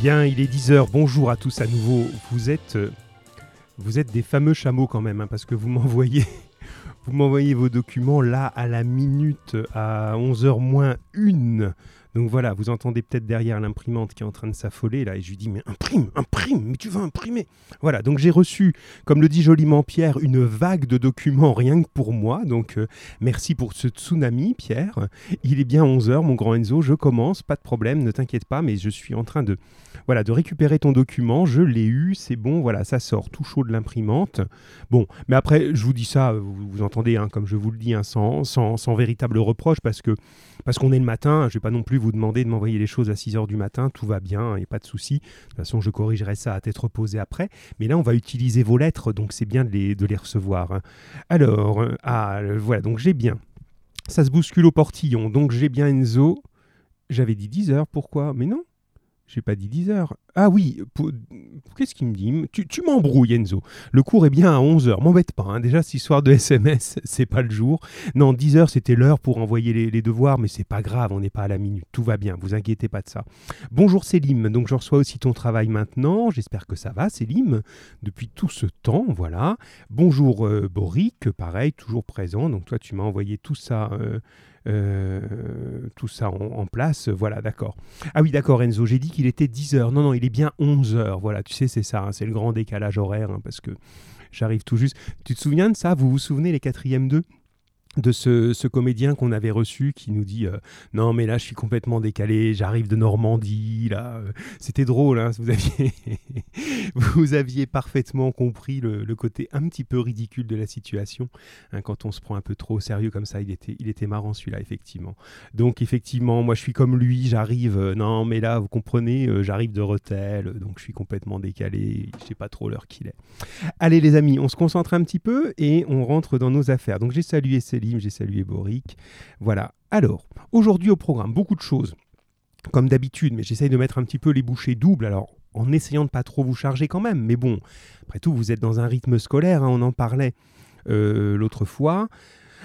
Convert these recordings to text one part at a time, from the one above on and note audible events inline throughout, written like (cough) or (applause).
Bien, il est 10h, bonjour à tous à nouveau. Vous êtes, euh, vous êtes des fameux chameaux quand même, hein, parce que vous (laughs) m'envoyez, vous m'envoyez vos documents là à la minute, à 11h moins 1. Donc voilà, vous entendez peut-être derrière l'imprimante qui est en train de s'affoler là, et je lui dis mais imprime, imprime, mais tu vas imprimer. Voilà, donc j'ai reçu, comme le dit joliment Pierre, une vague de documents rien que pour moi. Donc euh, merci pour ce tsunami, Pierre. Il est bien 11h, mon grand Enzo, je commence, pas de problème, ne t'inquiète pas, mais je suis en train de, voilà, de récupérer ton document. Je l'ai eu, c'est bon, voilà, ça sort tout chaud de l'imprimante. Bon, mais après, je vous dis ça, vous, entendez, hein, comme je vous le dis, hein, sans, sans, sans véritable reproche, parce que parce qu'on est le matin, je vais pas non plus vous demander de m'envoyer les choses à 6 heures du matin, tout va bien, il n'y a pas de souci. De toute façon, je corrigerai ça à tête reposée après. Mais là, on va utiliser vos lettres, donc c'est bien de les, recevoir. hein. Alors, euh, ah, voilà, donc j'ai bien. Ça se bouscule au portillon, donc j'ai bien Enzo. J'avais dit 10 heures, pourquoi? Mais non, j'ai pas dit 10 heures. Ah oui, qu'est-ce qu'il me dit? Tu, m'embrouilles, Enzo. Le cours est bien à 11 heures. M'embête pas, hein. déjà, cette histoire de SMS, (laughs) c'est pas le jour. Non, 10 heures, c'était l'heure pour envoyer les, devoirs, mais c'est pas grave, on n'est pas à la minute. Tout va bien, vous inquiétez pas de ça. Bonjour Célim, donc je reçois aussi ton travail maintenant. J'espère que ça va, Célim, depuis tout ce temps, voilà. Bonjour euh, Boric, pareil, toujours présent. Donc toi, tu m'as envoyé tout ça. euh, euh, tout ça en, en place, voilà, d'accord. Ah oui, d'accord, Enzo, j'ai dit qu'il était 10 heures. Non, non, il est bien 11 heures. Voilà, tu sais, c'est ça, hein, c'est le grand décalage horaire, hein, parce que j'arrive tout juste. Tu te souviens de ça? Vous vous souvenez, les quatrièmes 2 de ce, ce comédien qu'on avait reçu qui nous dit euh, non mais là je suis complètement décalé j'arrive de Normandie là Euh, c'était drôle hein, vous aviez (laughs) vous aviez parfaitement compris le, le côté un petit peu ridicule de la situation hein, quand on se prend un peu trop au sérieux comme ça il était il était marrant celui-là effectivement donc effectivement moi je suis comme lui j'arrive euh, non mais là vous comprenez j'arrive de Rethel donc je suis complètement décalé je sais pas trop l'heure qu'il est Allez les amis, on se concentre un petit peu et on rentre dans nos affaires. Donc j'ai salué J'ai salué Boric. Voilà. Alors, aujourd'hui au programme, beaucoup de choses. Comme d'habitude, mais j'essaye de mettre un petit peu les bouchées doubles. Alors, en essayant de pas trop vous charger quand même. Mais bon, après tout, vous êtes dans un rythme scolaire, hein, on en parlait euh, l'autre fois.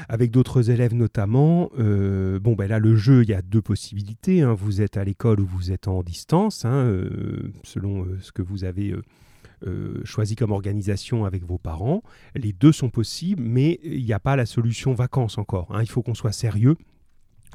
Avec d'autres élèves notamment, Euh, bon ben là le jeu, il y a deux possibilités. hein. Vous êtes à l'école ou vous êtes en distance, hein, euh, selon ce que vous avez euh, choisi comme organisation avec vos parents. Les deux sont possibles, mais il n'y a pas la solution vacances encore. hein. Il faut qu'on soit sérieux.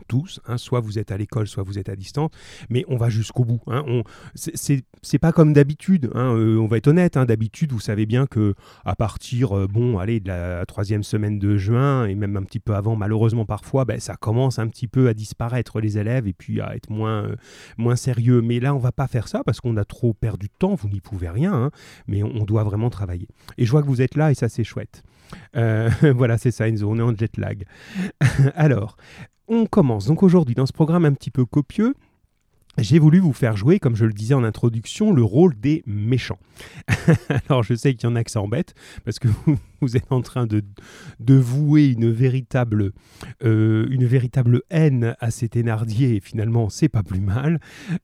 Tous, hein. soit vous êtes à l'école, soit vous êtes à distance, mais on va jusqu'au bout. hein. On, c'est- pas comme d'habitude. hein. Euh, on va être honnête. hein. D'habitude, vous savez bien que à partir, euh, bon, allez, de la troisième semaine de juin et même un petit peu avant, malheureusement parfois, ben, ça commence un petit peu à disparaître les élèves et puis à être moins, euh, moins sérieux. Mais là, on va pas faire ça parce qu'on a trop perdu de temps. Vous n'y pouvez rien, mais on, doit vraiment travailler. Et je vois que vous êtes là et ça, c'est chouette. (laughs) Voilà, c'est ça, Enzo. On est en jet lag. (laughs) Alors, on commence donc aujourd'hui dans ce programme un petit peu copieux. J'ai voulu vous faire jouer, comme je le disais en introduction, le rôle des méchants. (laughs) Alors je sais qu'il y en a que ça embête, parce que vous, êtes en train de, vouer une véritable, euh, une véritable haine à ces Thénardier, et finalement c'est pas plus mal.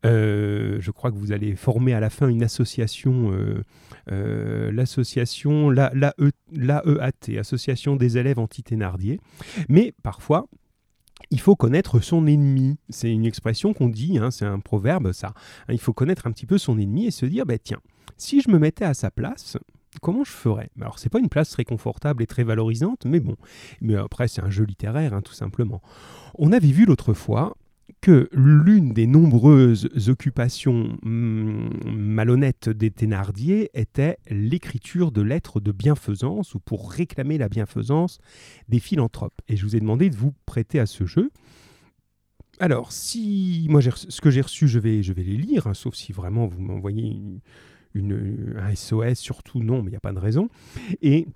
Euh, je crois que vous allez former à la fin une association, euh, l'association, la, la, E- l'AEAT, Association des élèves anti-Thénardier. Mais parfois, il faut connaître son ennemi. C'est une expression qu'on dit, hein, c'est un proverbe, ça. Hein, il faut connaître un petit peu son ennemi et se dire, bah, tiens, si je me mettais à sa place, comment je ferais? Alors, c'est pas une place très confortable et très valorisante, mais bon. Mais après, c'est un jeu littéraire, hein, tout simplement. On avait vu l'autre fois que l'une des nombreuses occupations hum, malhonnêtes des Thénardier était l'écriture de lettres de bienfaisance ou pour réclamer la bienfaisance des philanthropes. Et je vous ai demandé de vous prêter à ce jeu. Alors, si moi ce que j'ai reçu, je vais, je vais les lire, hein, sauf si vraiment vous m'envoyez une, une- un SOS, surtout non, mais il n'y a pas de raison. Et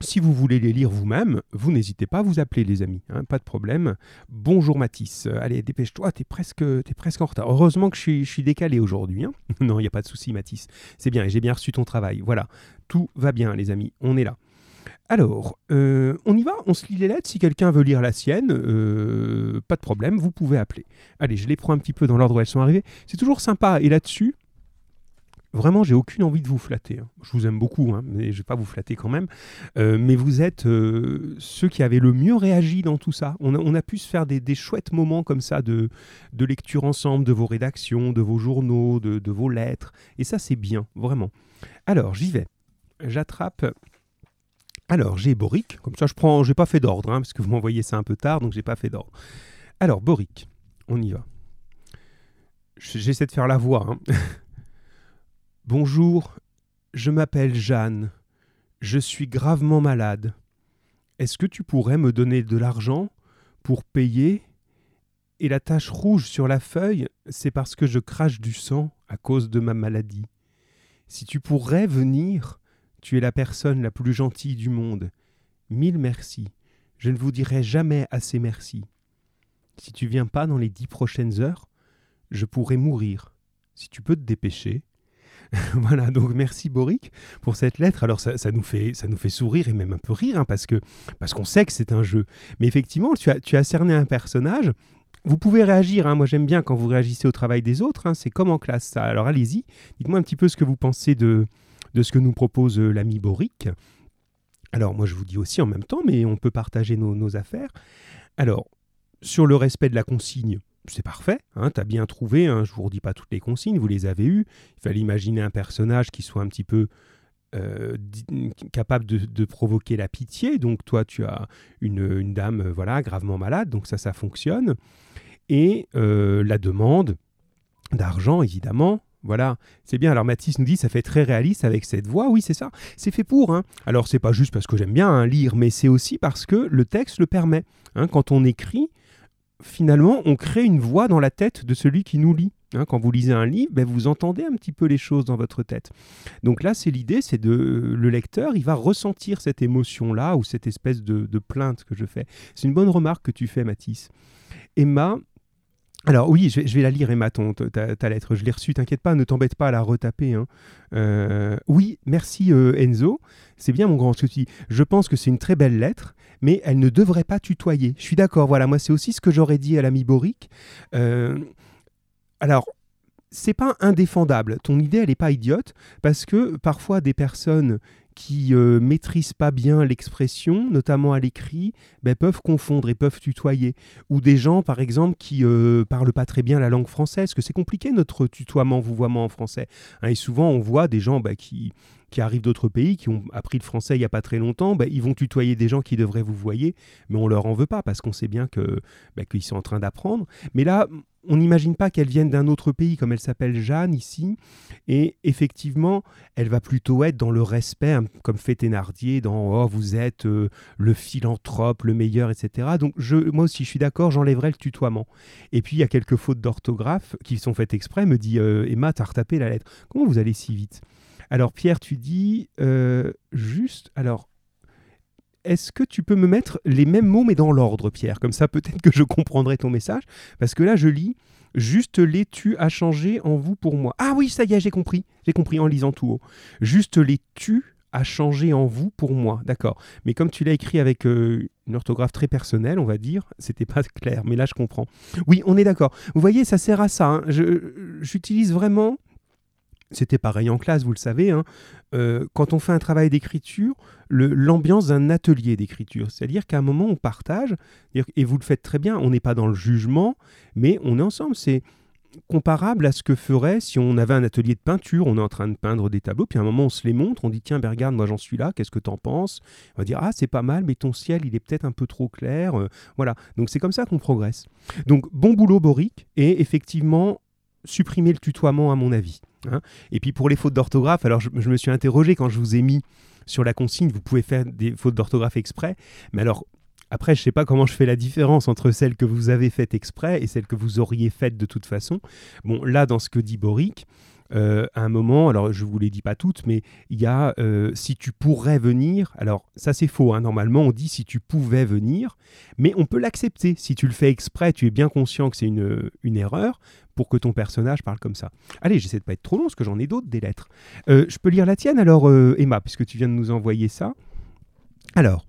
si vous voulez les lire vous-même, vous n'hésitez pas à vous appeler, les amis, hein, pas de problème. Bonjour Mathis, Euh, allez, dépêche-toi, t'es presque, t'es presque en retard. Heureusement que je suis, décalé aujourd'hui. hein. (laughs) non, il n'y a pas de souci, Mathis. C'est bien, j'ai bien reçu ton travail. Voilà, tout va bien, les amis, on est là. Alors, euh, on y va, on se lit les lettres? Si quelqu'un veut lire la sienne, euh, pas de problème, vous pouvez appeler. Allez, je les prends un petit peu dans l'ordre où elles sont arrivées. C'est toujours sympa. Et là-dessus, Vraiment, j'ai aucune envie de vous flatter. hein. Je vous aime beaucoup, hein, mais je vais pas vous flatter quand même. Euh, mais vous êtes euh, ceux qui avaient le mieux réagi dans tout ça. On a, pu se faire des, chouettes moments comme ça de, lecture ensemble, de vos rédactions, de vos journaux, de, vos lettres. Et ça, c'est bien, vraiment. Alors, j'y vais. J'attrape. Alors, j'ai Boric. Comme ça, je prends. J'ai pas fait d'ordre, hein, parce que vous m'envoyez ça un peu tard, donc j'ai pas fait d'ordre. Alors, Boric, on y va. J'essaie de faire la voix. (laughs) Bonjour, je m'appelle Jeanne. Je suis gravement malade. Est-ce que tu pourrais me donner de l'argent pour payer? Et la tache rouge sur la feuille, c'est parce que je crache du sang à cause de ma maladie. Si tu pourrais venir, tu es la personne la plus gentille du monde. Mille merci. Je ne vous dirai jamais assez merci. Si tu viens pas dans les dix prochaines heures, je pourrais mourir. Si tu peux te dépêcher. (laughs) voilà, donc merci Boric pour cette lettre. Alors ça, nous, fait, ça nous fait sourire et même un peu rire, hein, parce que parce qu'on sait que c'est un jeu. Mais effectivement, tu as, tu as cerné un personnage. Vous pouvez réagir, hein. moi j'aime bien quand vous réagissez au travail des autres, hein. c'est comme en classe ça. Alors allez-y, dites-moi un petit peu ce que vous pensez de, de ce que nous propose euh, l'ami Boric. Alors moi je vous dis aussi en même temps, mais on peut partager nos affaires. Alors, sur le respect de la consigne, c'est parfait, hein, tu as bien trouvé, hein, je vous redis pas toutes les consignes, vous les avez eues. Il fallait imaginer un personnage qui soit un petit peu euh, capable de, provoquer la pitié. Donc toi, tu as une, une dame euh, voilà gravement malade, donc ça, ça fonctionne. Et euh, la demande d'argent, évidemment. Voilà, c'est bien. Alors Mathis nous dit ça fait très réaliste avec cette voix. Oui, c'est ça. C'est fait pour. Hein. Alors c'est pas juste parce que j'aime bien hein, lire, mais c'est aussi parce que le texte le permet. Hein. Quand on écrit, finalement, on crée une voix dans la tête de celui qui nous lit. Hein, quand vous lisez un livre, ben, vous entendez un petit peu les choses dans votre tête. Donc là, c'est l'idée, c'est de le lecteur, il va ressentir cette émotion-là ou cette espèce de, de plainte que je fais. C'est une bonne remarque que tu fais, Mathis. Emma, alors oui, je vais, la lire, Emma, ton, ta, ta lettre. Je l'ai reçue, t'inquiète pas, ne t'embête pas à la retaper. hein. Euh, oui, merci euh, Enzo. C'est bien mon grand dis. Je pense que c'est une très belle lettre, mais elle ne devrait pas tutoyer. Je suis d'accord, voilà, moi c'est aussi ce que j'aurais dit à l'ami Boric. Euh, alors, c'est pas indéfendable. Ton idée, elle n'est pas idiote, parce que parfois des personnes qui euh, maîtrisent pas bien l'expression, notamment à l'écrit, ben, peuvent confondre et peuvent tutoyer. Ou des gens, par exemple, qui euh, parlent pas très bien la langue française, que c'est compliqué notre tutoiement, vouvoiement en français. Hein, et souvent, on voit des gens bah, qui, qui arrivent d'autres pays, qui ont appris le français il n'y a pas très longtemps, bah, ils vont tutoyer des gens qui devraient vous voyer, mais on leur en veut pas parce qu'on sait bien que bah, qu'ils sont en train d'apprendre. Mais là, on n'imagine pas qu'elle vienne d'un autre pays, comme elle s'appelle Jeanne ici, et effectivement, elle va plutôt être dans le respect, hein, comme fait Thénardier, dans oh vous êtes euh, le philanthrope, le meilleur, etc. Donc je, moi aussi, je suis d'accord, j'enlèverai le tutoiement. Et puis il y a quelques fautes d'orthographe qui sont faites exprès. Me dit euh, Emma, t'as retapé la lettre. Comment vous allez si vite? Alors Pierre, tu dis euh, juste, alors. Est-ce que tu peux me mettre les mêmes mots mais dans l'ordre, Pierre? Comme ça, peut-être que je comprendrai ton message. Parce que là, je lis Juste les tu a changé en vous pour moi? Ah oui, ça y est, j'ai compris. J'ai compris en lisant tout haut. Juste les tu a changé en vous pour moi. D'accord. Mais comme tu l'as écrit avec euh, une orthographe très personnelle, on va dire, c'était pas clair. Mais là, je comprends. Oui, on est d'accord. Vous voyez, ça sert à ça. hein. J'utilise vraiment. C'était pareil en classe, vous le savez. hein. Euh, quand on fait un travail d'écriture, l'ambiance d'un atelier d'écriture. C'est-à-dire qu'à un moment, on partage, et vous le faites très bien, on n'est pas dans le jugement, mais on est ensemble. C'est comparable à ce que ferait si on avait un atelier de peinture, on est en train de peindre des tableaux, puis à un moment on se les montre, on dit tiens, ben regarde, moi j'en suis là, qu'est-ce que t'en penses? On va dire ah c'est pas mal, mais ton ciel il est peut-être un peu trop clair, euh, voilà. Donc c'est comme ça qu'on progresse. Donc bon boulot Boric, et effectivement supprimer le tutoiement à mon avis. Hein. Et puis pour les fautes d'orthographe, alors je, je me suis interrogé quand je vous ai mis sur la consigne, vous pouvez faire des fautes d'orthographe exprès, mais alors après, je sais pas comment je fais la différence entre celles que vous avez faites exprès et celles que vous auriez faites de toute façon. Bon, là, dans ce que dit Boric, euh, à un moment, alors je vous les dis pas toutes, mais il y a euh, si tu pourrais venir. Alors ça c'est faux. hein. Normalement, on dit si tu pouvais venir, mais on peut l'accepter. Si tu le fais exprès, tu es bien conscient que c'est une, une erreur pour que ton personnage parle comme ça. Allez, j'essaie de pas être trop long parce que j'en ai d'autres des lettres. Euh, je peux lire la tienne alors, euh, Emma, puisque tu viens de nous envoyer ça. Alors.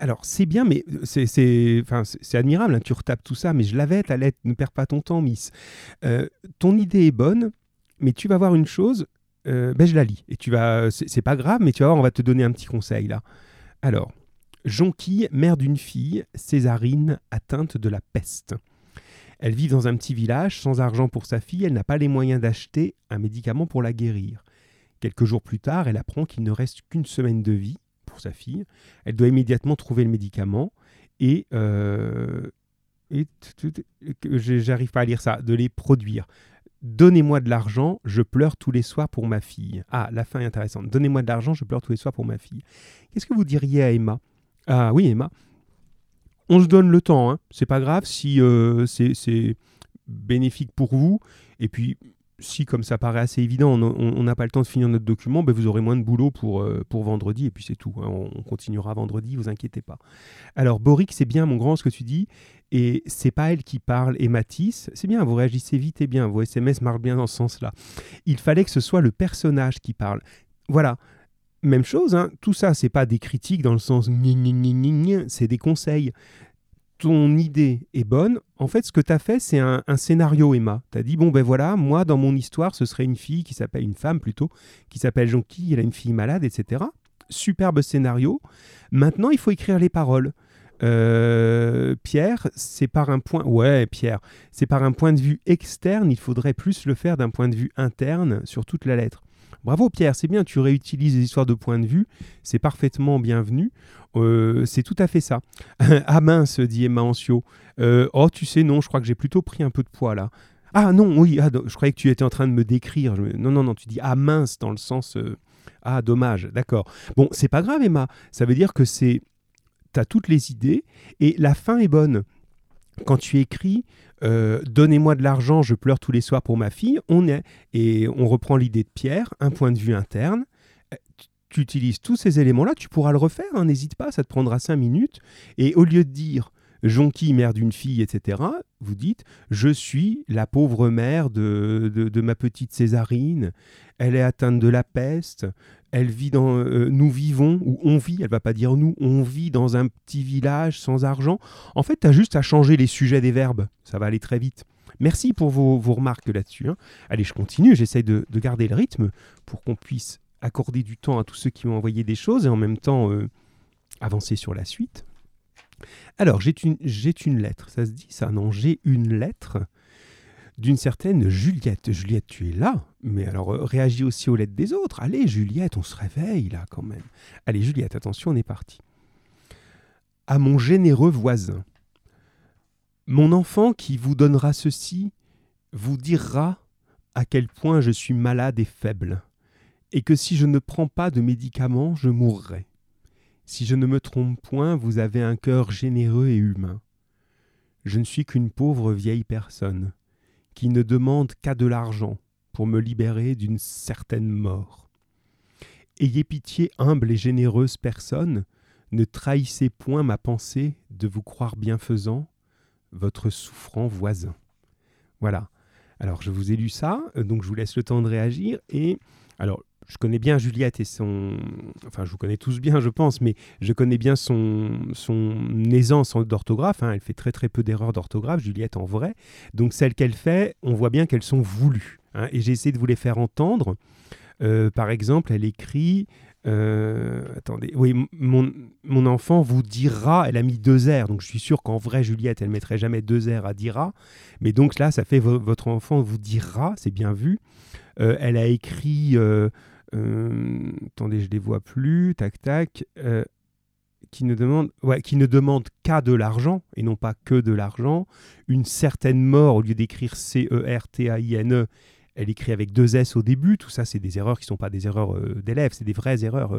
Euh, alors, c'est bien, mais c'est, c'est admirable, hein, tu retapes tout ça, mais je l'avais, ta lettre, ne perds pas ton temps, Miss. Euh, ton idée est bonne, mais tu vas voir une chose, euh, ben je la lis. Et tu vas, c'est pas grave, mais tu vas voir, on va te donner un petit conseil là. Alors, Jonquille, mère d'une fille, Césarine, atteinte de la peste. Elle vit dans un petit village, sans argent pour sa fille, elle n'a pas les moyens d'acheter un médicament pour la guérir. Quelques jours plus tard, elle apprend qu'il ne reste qu'une semaine de vie sa fille. Elle doit immédiatement trouver le médicament et, euh, et j'arrive pas à lire ça, de les produire. Donnez-moi de l'argent, je pleure tous les soirs pour ma fille. Ah, la fin est intéressante. Donnez-moi de l'argent, je pleure tous les soirs pour ma fille. Qu'est-ce que vous diriez à Emma? Ah oui, Emma. On se donne le temps, hein. c'est pas grave si euh, c'est bénéfique pour vous. Et puis, si, comme ça paraît assez évident, on n'a pas le temps de finir notre document, ben vous aurez moins de boulot pour, euh, pour vendredi, et puis c'est tout. Hein. on, continuera vendredi, vous inquiétez pas. Alors, Boric, c'est bien, mon grand, ce que tu dis, et c'est pas elle qui parle, et Matisse, c'est bien, vous réagissez vite et bien, vos SMS marchent bien dans ce sens-là. Il fallait que ce soit le personnage qui parle. Voilà. Même chose, hein, tout ça, c'est pas des critiques dans le sens c'est des conseils ton idée est bonne, en fait, ce que tu as fait, c'est un, scénario, Emma. Tu as dit, bon, ben voilà, moi, dans mon histoire, ce serait une fille qui s'appelle, une femme plutôt, qui s'appelle Jonquille, elle a une fille malade, etc. Superbe scénario. Maintenant, il faut écrire les paroles. Euh, Pierre, c'est par un point. Ouais, Pierre, c'est par un point de vue externe. Il faudrait plus le faire d'un point de vue interne sur toute la lettre. Bravo Pierre, c'est bien, tu réutilises les histoires de point de vue, c'est parfaitement bienvenu. Euh, c'est tout à fait ça. (laughs) ah mince, dit Emma Ancio. Euh, oh, tu sais, non, je crois que j'ai plutôt pris un peu de poids là. Ah non, oui, ah, je croyais que tu étais en train de me décrire. Non, non, non, tu dis ah mince dans le sens euh, ah dommage, d'accord. Bon, c'est pas grave, Emma. Ça veut dire que c'est tu as toutes les idées et la fin est bonne. Quand tu écris Donnez-moi de l'argent, je pleure tous les soirs pour ma fille, on est et on reprend l'idée de Pierre, un point de vue interne tu utilises tous ces éléments-là, tu pourras le refaire, hein, n'hésite pas, ça te prendra cinq minutes. Et au lieu de dire Jonquille, mère d'une fille, etc., vous dites Je suis la pauvre mère de, de, ma petite Césarine, elle est atteinte de la peste, elle vit dans. Euh, nous vivons, ou on vit, elle va pas dire nous, on vit dans un petit village sans argent. En fait, tu as juste à changer les sujets des verbes, ça va aller très vite. Merci pour vos, vos remarques là-dessus. Hein. Allez, je continue, j'essaie de, de garder le rythme pour qu'on puisse accorder du temps à tous ceux qui m'ont envoyé des choses et en même temps euh, avancer sur la suite. Alors, j'ai une, une lettre, ça se dit ça? Non, j'ai une lettre d'une certaine Juliette. Juliette, tu es là, mais alors euh, réagis aussi aux lettres des autres. Allez, Juliette, on se réveille là quand même. Allez, Juliette, attention, on est parti. À mon généreux voisin, mon enfant qui vous donnera ceci vous dira à quel point je suis malade et faible et que si je ne prends pas de médicaments, je mourrai. Si je ne me trompe point, vous avez un cœur généreux et humain. Je ne suis qu'une pauvre vieille personne, qui ne demande qu'à de l'argent pour me libérer d'une certaine mort. Ayez pitié, humble et généreuse personne, ne trahissez point ma pensée de vous croire bienfaisant, votre souffrant voisin. Voilà. Alors je vous ai lu ça, donc je vous laisse le temps de réagir. Et alors je connais bien Juliette et son. Enfin, je vous connais tous bien, je pense, mais je connais bien son, son aisance d'orthographe. Hein. Elle fait très très peu d'erreurs d'orthographe, Juliette en vrai. Donc, celles qu'elle fait, on voit bien qu'elles sont voulues. Hein. Et j'ai essayé de vous les faire entendre. Euh, par exemple, elle écrit. Euh, attendez, oui, mon, mon, enfant vous dira, elle a mis deux R, donc je suis sûr qu'en vrai, Juliette, elle mettrait jamais deux R à dira, mais donc là, ça fait votre enfant vous dira, c'est bien vu. Euh, elle a écrit euh, attendez, je les vois plus. Tac, tac. Euh, qui ne demande, ouais, qui ne demande qu'à de l'argent et non pas que de l'argent. Une certaine mort, au lieu d'écrire C-E-R-T-A-I-N-E, e, elle écrit avec deux S au début. Tout ça, c'est des erreurs qui ne sont pas des erreurs euh, d'élèves, c'est des vraies erreurs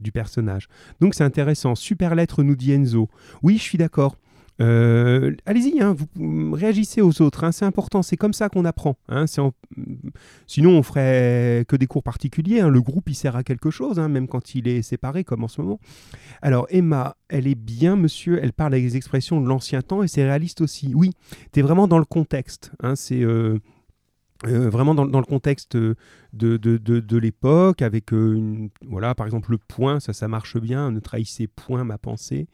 du personnage. Donc c'est intéressant. Super lettre, nous dit Enzo. Oui, je suis d'accord. Euh, allez-y, hein, vous réagissez aux autres, hein, c'est important, c'est comme ça qu'on apprend. Hein, Sinon, on ferait que des cours particuliers. le groupe, il sert à quelque chose, même quand il est séparé, comme en ce moment. Alors, Emma, elle est bien, monsieur, elle parle avec des expressions de l'ancien temps et c'est réaliste aussi. Oui, tu es vraiment dans le contexte. c'est. Euh, euh, vraiment dans, le contexte de, de, l'époque, avec euh, une, voilà, par exemple le point, ça, ça marche bien, ne trahissez point ma pensée.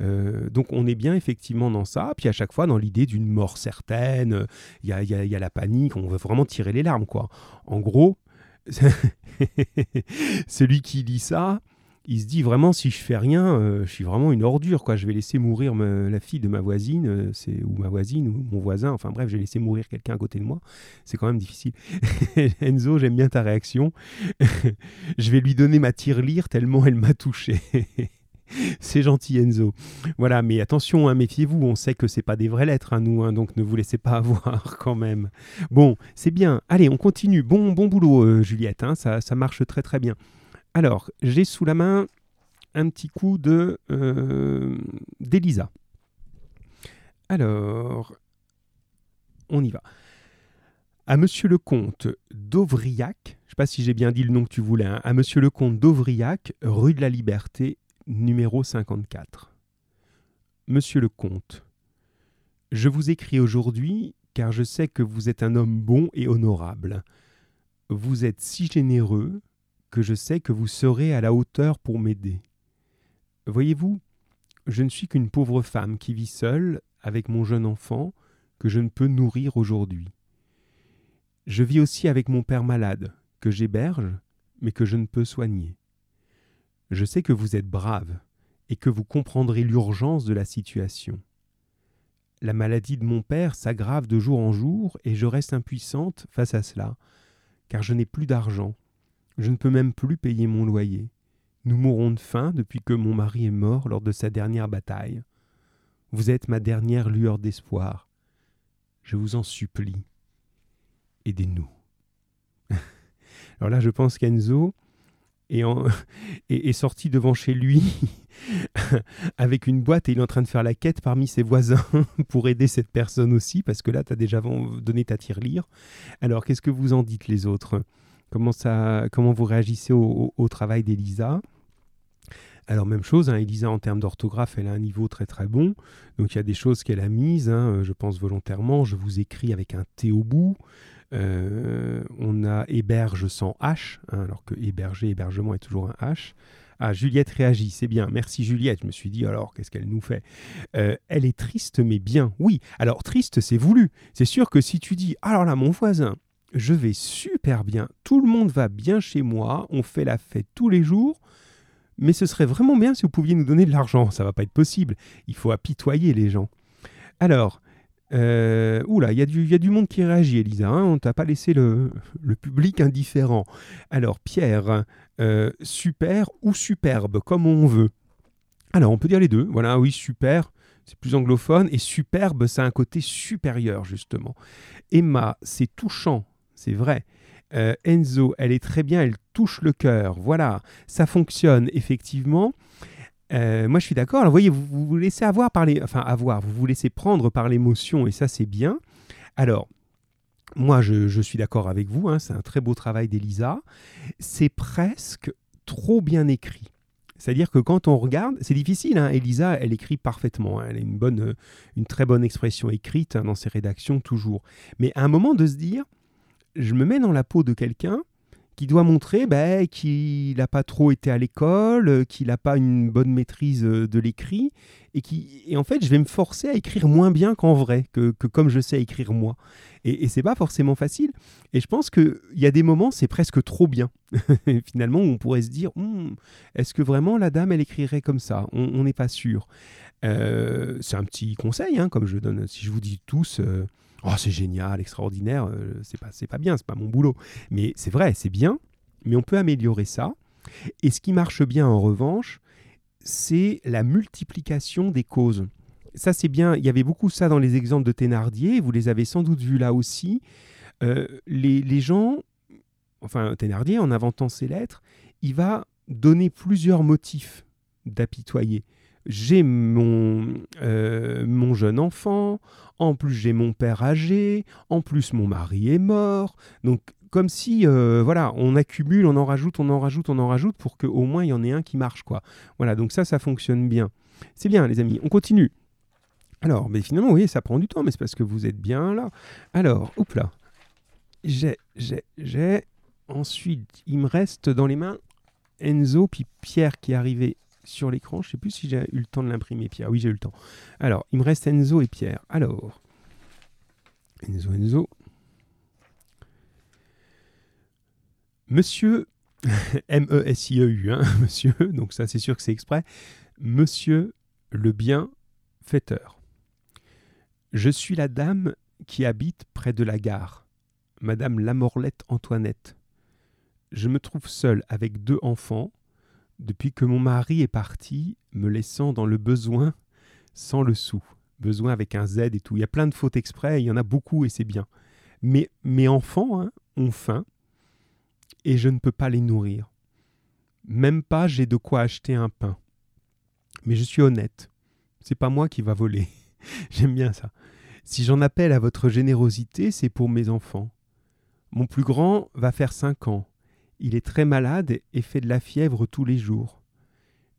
Euh, donc on est bien effectivement dans ça, puis à chaque fois dans l'idée d'une mort certaine, il y a, y, a, y a, la panique, on veut vraiment tirer les larmes, quoi. En gros, (laughs) celui qui dit ça, il se dit vraiment si je fais rien, euh, je suis vraiment une ordure quoi. Je vais laisser mourir la fille de ma voisine, euh, c'est ou ma voisine ou mon voisin. Enfin bref, je vais laisser mourir quelqu'un à côté de moi. C'est quand même difficile. (laughs) Enzo, j'aime bien ta réaction. (laughs) je vais lui donner ma tirelire tellement elle m'a touché. (laughs) c'est gentil Enzo. Voilà, mais attention, hein, méfiez-vous, on sait que c'est pas des vraies lettres à hein, nous, hein, donc ne vous laissez pas avoir quand même. Bon, c'est bien. Allez, on continue. Bon, bon boulot, euh, Juliette. ça, ça marche très très bien. Alors, j'ai sous la main un petit coup de euh, d'Elisa. Alors, on y va. À Monsieur le Comte d'Auvriac, je ne sais pas si j'ai bien dit le nom que tu voulais, hein, à Monsieur le Comte d'Auvriac, rue de la Liberté, numéro 54. Monsieur le Comte, je vous écris aujourd'hui car je sais que vous êtes un homme bon et honorable. Vous êtes si généreux, que je sais que vous serez à la hauteur pour m'aider. Voyez-vous, je ne suis qu'une pauvre femme qui vit seule avec mon jeune enfant que je ne peux nourrir aujourd'hui. Je vis aussi avec mon père malade, que j'héberge, mais que je ne peux soigner. Je sais que vous êtes brave et que vous comprendrez l'urgence de la situation. La maladie de mon père s'aggrave de jour en jour et je reste impuissante face à cela, car je n'ai plus d'argent je ne peux même plus payer mon loyer. Nous mourrons de faim depuis que mon mari est mort lors de sa dernière bataille. Vous êtes ma dernière lueur d'espoir. Je vous en supplie. Aidez-nous. (laughs) Alors là, je pense qu'Enzo est, (laughs) est, sorti devant chez lui (laughs) avec une boîte et il est en train de faire la quête parmi ses voisins pour aider cette personne aussi, parce que là, tu as déjà donné ta tirelire. Alors, qu'est-ce que vous en dites les autres? Comment, ça, comment vous réagissez au, travail d'Elisa? Alors même chose, hein, Elisa en termes d'orthographe, elle a un niveau très très bon. Donc il y a des choses qu'elle a mises, hein, euh, je pense volontairement. Je vous écris avec un T au bout. Euh, on a héberge sans H, hein, alors que héberger, hébergement est toujours un H. Ah, Juliette réagit, c'est bien. Merci Juliette. Je me suis dit, alors, qu'est-ce qu'elle nous fait? Euh, Elle est triste, mais bien. Oui, alors triste, c'est voulu. C'est sûr que si tu dis, alors là, mon voisin, je vais super bien, tout le monde va bien chez moi, on fait la fête tous les jours, mais ce serait vraiment bien si vous pouviez nous donner de l'argent, ça va pas être possible, il faut apitoyer les gens. Alors, euh, il y, y, a du monde qui réagit, Elisa, hein, on t'a pas laissé le, public indifférent. Alors, Pierre, euh, super ou superbe, comme on veut. Alors, on peut dire les deux, voilà, oui, super, c'est plus anglophone, et superbe, ça a un côté supérieur, justement. Emma, c'est touchant, c'est vrai. Euh, Enzo, elle est très bien, elle touche le cœur. Voilà, ça fonctionne effectivement. Euh, moi, je suis d'accord. Vous voyez, vous, vous laissez avoir par les, enfin avoir, vous vous laissez prendre par l'émotion et ça, c'est bien. Alors, moi, je, suis d'accord avec vous. Hein, c'est un très beau travail d'Elisa. C'est presque trop bien écrit. C'est-à-dire que quand on regarde, c'est difficile. Hein, Elisa, elle écrit parfaitement. Hein. elle a une bonne, une très bonne expression écrite dans ses rédactions toujours. Mais à un moment de se dire, je me mets dans la peau de quelqu'un qui doit montrer ben, qu'il n'a pas trop été à l'école, euh, qu'il n'a pas une bonne maîtrise euh, de l'écrit, et, qui, et en fait, je vais me forcer à écrire moins bien qu'en vrai, que, comme je sais écrire moi. Et, et c'est pas forcément facile. Et je pense qu'il y a des moments, c'est presque trop bien. (laughs) Finalement, on pourrait se dire, hum, est-ce que vraiment la dame, elle écrirait comme ça? On n'est pas sûr. Euh, c'est un petit conseil, hein, comme je donne, si je vous dis tous... Oh, c'est génial, extraordinaire, euh, c'est pas, pas bien, c'est pas mon boulot. Mais c'est vrai, c'est bien, mais on peut améliorer ça. Et ce qui marche bien en revanche, c'est la multiplication des causes. Ça, c'est bien. Il y avait beaucoup ça dans les exemples de Thénardier. Vous les avez sans doute vus là aussi. Euh, les, les, gens, enfin, Thénardier, en inventant ses lettres, il va donner plusieurs motifs d'apitoyer j'ai mon, euh, mon jeune enfant, en plus j'ai mon père âgé, en plus mon mari est mort. Donc comme si, euh, voilà, on accumule, on en rajoute, on en rajoute, on en rajoute pour qu'au moins il y en ait un qui marche, quoi. Voilà, donc ça, ça fonctionne bien. C'est bien, les amis, on continue. Alors, mais finalement, oui, ça prend du temps, mais c'est parce que vous êtes bien là. Alors, hop là. j'ai, j'ai, j'ai. Ensuite, il me reste dans les mains Enzo, puis Pierre qui est arrivé sur l'écran. Je sais plus si j'ai eu le temps de l'imprimer, Pierre. Oui, j'ai eu le temps. Alors, il me reste Enzo et Pierre. Alors, Enzo, Enzo. Monsieur, (laughs) M-E-S-I-E-U, hein, (laughs) monsieur, donc ça c'est sûr que c'est exprès. Monsieur le bienfaiteur. Je suis la dame qui habite près de la gare, Madame Lamorlette Antoinette. Je me trouve seule avec deux enfants depuis que mon mari est parti, me laissant dans le besoin sans le sou. Besoin avec un Z et tout. Il y a plein de fautes exprès, il y en a beaucoup et c'est bien. Mais mes enfants hein, ont faim et je ne peux pas les nourrir. Même pas j'ai de quoi acheter un pain. Mais je suis honnête. C'est pas moi qui va voler. (laughs) J'aime bien ça. Si j'en appelle à votre générosité, c'est pour mes enfants. Mon plus grand va faire cinq ans. Il est très malade et fait de la fièvre tous les jours.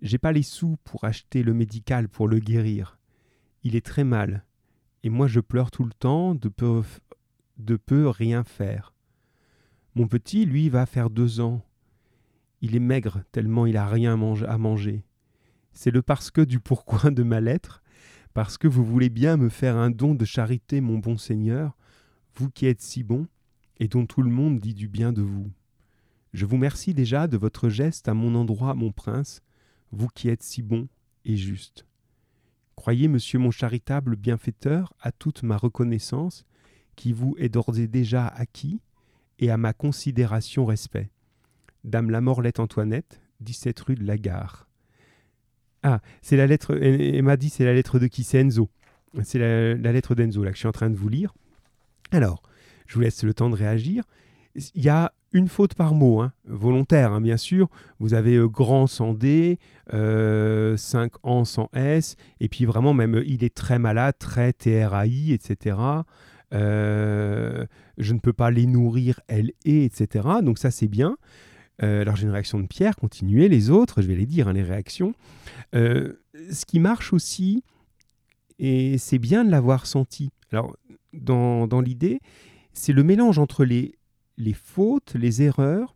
J'ai pas les sous pour acheter le médical pour le guérir. Il est très mal. Et moi je pleure tout le temps de peu, de rien faire. Mon petit, lui, va faire deux ans. Il est maigre tellement il a rien à manger. C'est le parce que du pourquoi de ma lettre, parce que vous voulez bien me faire un don de charité, mon bon Seigneur, vous qui êtes si bon, et dont tout le monde dit du bien de vous. Je vous remercie déjà de votre geste à mon endroit, mon prince, vous qui êtes si bon et juste. Croyez, monsieur mon charitable bienfaiteur, à toute ma reconnaissance, qui vous est d'ores et déjà acquis, et à ma considération respect. Dame Lamorlette Antoinette, 17 rue de la Gare. Ah, c'est la lettre, elle, m'a dit c'est la lettre de qui? C'est Enzo. C'est la, la lettre d'Enzo là que je suis en train de vous lire. Alors, je vous laisse le temps de réagir. Il y a une faute par mot, hein, volontaire hein, bien sûr. Vous avez euh, grand sans D, 5 euh, ans sans S, et puis vraiment même il est très malade, très TRAI, etc. Euh, je ne peux pas les nourrir, elle et, etc. Donc ça c'est bien. alors j'ai une réaction de Pierre, continuez les autres, je vais les dire, hein, les réactions. ce qui marche aussi, et c'est bien de l'avoir senti, alors dans, dans l'idée, c'est le mélange entre les, les fautes, les erreurs,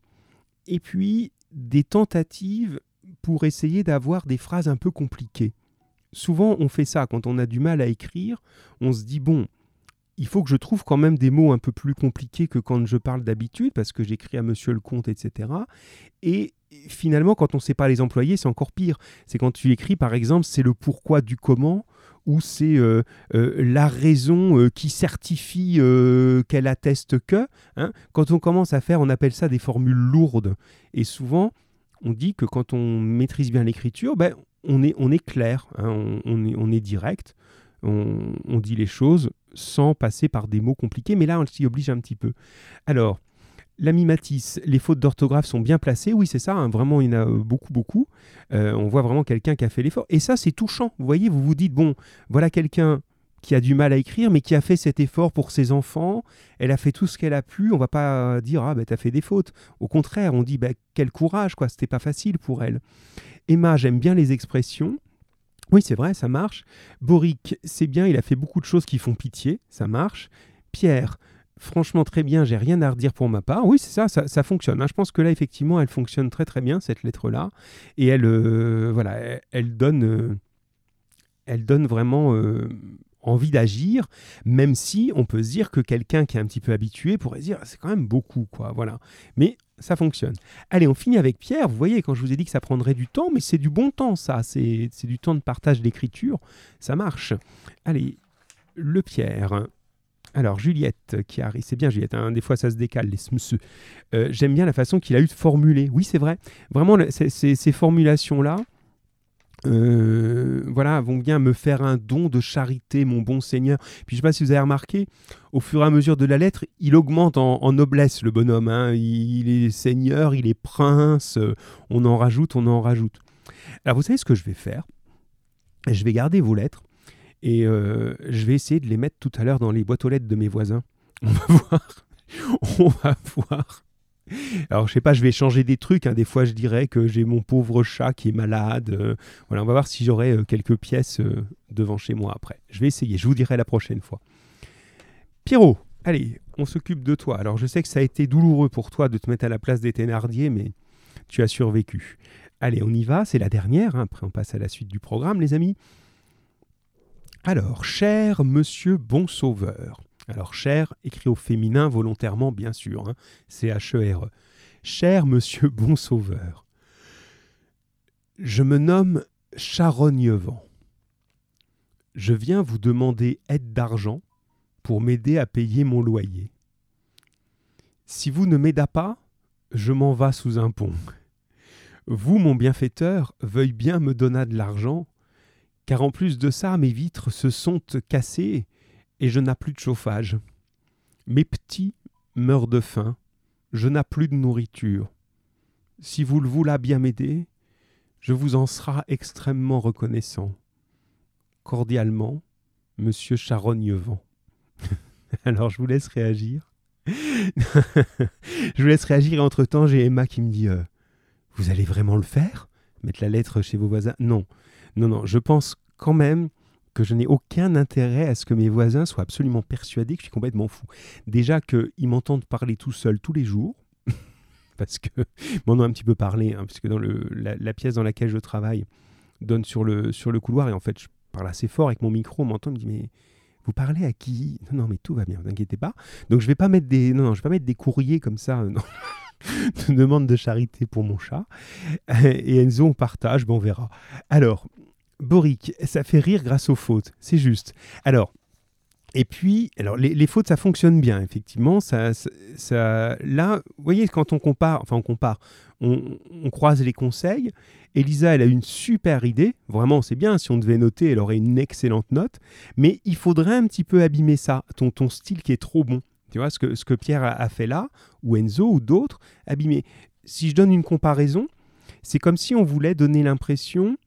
et puis des tentatives pour essayer d'avoir des phrases un peu compliquées. Souvent, on fait ça quand on a du mal à écrire, on se dit, bon, il faut que je trouve quand même des mots un peu plus compliqués que quand je parle d'habitude, parce que j'écris à monsieur le comte, etc. Et finalement, quand on ne sait pas les employer, c'est encore pire. C'est quand tu écris, par exemple, c'est le pourquoi du comment, ou c'est euh, euh, la raison euh, qui certifie qu'elle atteste que. Hein. Quand on commence à faire, on appelle ça des formules lourdes. Et souvent, on dit que quand on maîtrise bien l'écriture, ben, on, est, on est clair, hein. on, est, on, est, direct, on, on, dit les choses sans passer par des mots compliqués, mais là, on s'y oblige un petit peu. Alors, la mimatisse, les fautes d'orthographe sont bien placées. Oui, c'est ça, hein, vraiment, il y en a euh, beaucoup, beaucoup. Euh, on voit vraiment quelqu'un qui a fait l'effort. Et ça, c'est touchant. Vous voyez, vous vous dites, bon, voilà quelqu'un qui a du mal à écrire, mais qui a fait cet effort pour ses enfants. Elle a fait tout ce qu'elle a pu. On va pas dire, ah, ben, t'as fait des fautes. Au contraire, on dit, ben, quel courage, quoi. C'était pas facile pour elle. Emma, j'aime bien les expressions. Oui, c'est vrai, ça marche. Boric, c'est bien, il a fait beaucoup de choses qui font pitié, ça marche. Pierre, franchement très bien, j'ai rien à redire pour ma part. Oui, c'est ça, ça, fonctionne. Hein. Je pense que là, effectivement, elle fonctionne très très bien, cette lettre-là. Et elle, euh, voilà, elle, donne, euh, elle donne vraiment euh, envie d'agir, même si on peut se dire que quelqu'un qui est un petit peu habitué pourrait dire, c'est quand même beaucoup, quoi. Voilà. Mais ça fonctionne. Allez, on finit avec Pierre. Vous voyez, quand je vous ai dit que ça prendrait du temps, mais c'est du bon temps, ça. C'est du temps de partage d'écriture. Ça marche. Allez, le Pierre. Alors, Juliette qui arrive, c'est bien Juliette, hein, des fois ça se décale, les sms. Euh, J'aime bien la façon qu'il a eu de formuler. Oui, c'est vrai. Vraiment, ces, formulations-là, euh, voilà, vont bien me faire un don de charité, mon bon Seigneur. Puis je ne sais pas si vous avez remarqué, au fur et à mesure de la lettre, il augmente en, noblesse, le bonhomme. Hein. Il, est seigneur, il est prince, euh, on en rajoute, on en rajoute. Alors vous savez ce que je vais faire? Je vais garder vos lettres et euh, je vais essayer de les mettre tout à l'heure dans les boîtes aux lettres de mes voisins. (laughs) On va voir. (laughs) On va voir. Alors, je sais pas, je vais changer des trucs. Hein. Des fois, je dirais que j'ai mon pauvre chat qui est malade. Euh, voilà, on va voir si j'aurai euh, quelques pièces devant chez moi après. Je vais essayer. Je vous dirai la prochaine fois. Pierrot, allez, on s'occupe de toi. Alors je sais que ça a été douloureux pour toi de te mettre à la place des Thénardier, mais tu as survécu. Allez, on y va, c'est la dernière, hein. après on passe à la suite du programme, les amis. Alors, cher monsieur Bon Sauveur. Alors, cher, écrit au féminin volontairement, bien sûr, hein. C-H-E-R-E. Cher monsieur Bon Sauveur, je me nomme Charognevent. Je viens vous demander aide d'argent pour m'aider à payer mon loyer. Si vous ne m'aidez pas, je m'en vas sous un pont. Vous, mon bienfaiteur, veuille bien me donner de l'argent, car en plus de ça, mes vitres se sont cassées et je n'ai plus de chauffage. Mes petits meurent de faim, je n'ai plus de nourriture. Si vous le voulez bien m'aider, je vous en serai extrêmement reconnaissant. Cordialement, Monsieur Charognevent. (laughs) Alors je vous laisse réagir. (laughs) je vous laisse réagir et entre-temps j'ai Emma qui me dit euh, vous allez vraiment le faire? Mettre la lettre chez vos voisins? Non, non, non, je pense quand même que je n'ai aucun intérêt à ce que mes voisins soient absolument persuadés que je suis complètement fou. Déjà qu'ils m'entendent parler tout seul tous les jours, (laughs) parce que m'en ont un petit peu parlé, hein, parce que dans la, pièce dans laquelle je travaille donne sur le, couloir, et en fait je parle assez fort avec mon micro, on m'entend, me dit mais vous parlez à qui? Non, non, mais tout va bien, vous inquiétez pas. Donc je vais pas mettre des, non, vais pas mettre des courriers comme ça. Non. (laughs) de demande de charité pour mon chat. Et Enzo, on partage, on verra. Alors, Boric, ça fait rire grâce aux fautes, c'est juste. Alors, et puis, alors les, fautes, ça fonctionne bien, effectivement. Ça, ça, là, vous voyez, quand on compare, enfin on compare, on, croise les conseils. Elisa, elle a une super idée. Vraiment, c'est bien. Si on devait noter, elle aurait une excellente note. Mais il faudrait un petit peu abîmer ça, ton, ton style qui est trop bon. Tu vois, ce que, ce que Pierre a, fait là, ou Enzo, ou d'autres, abîmé. Si je donne une comparaison, c'est comme si on voulait donner l'impression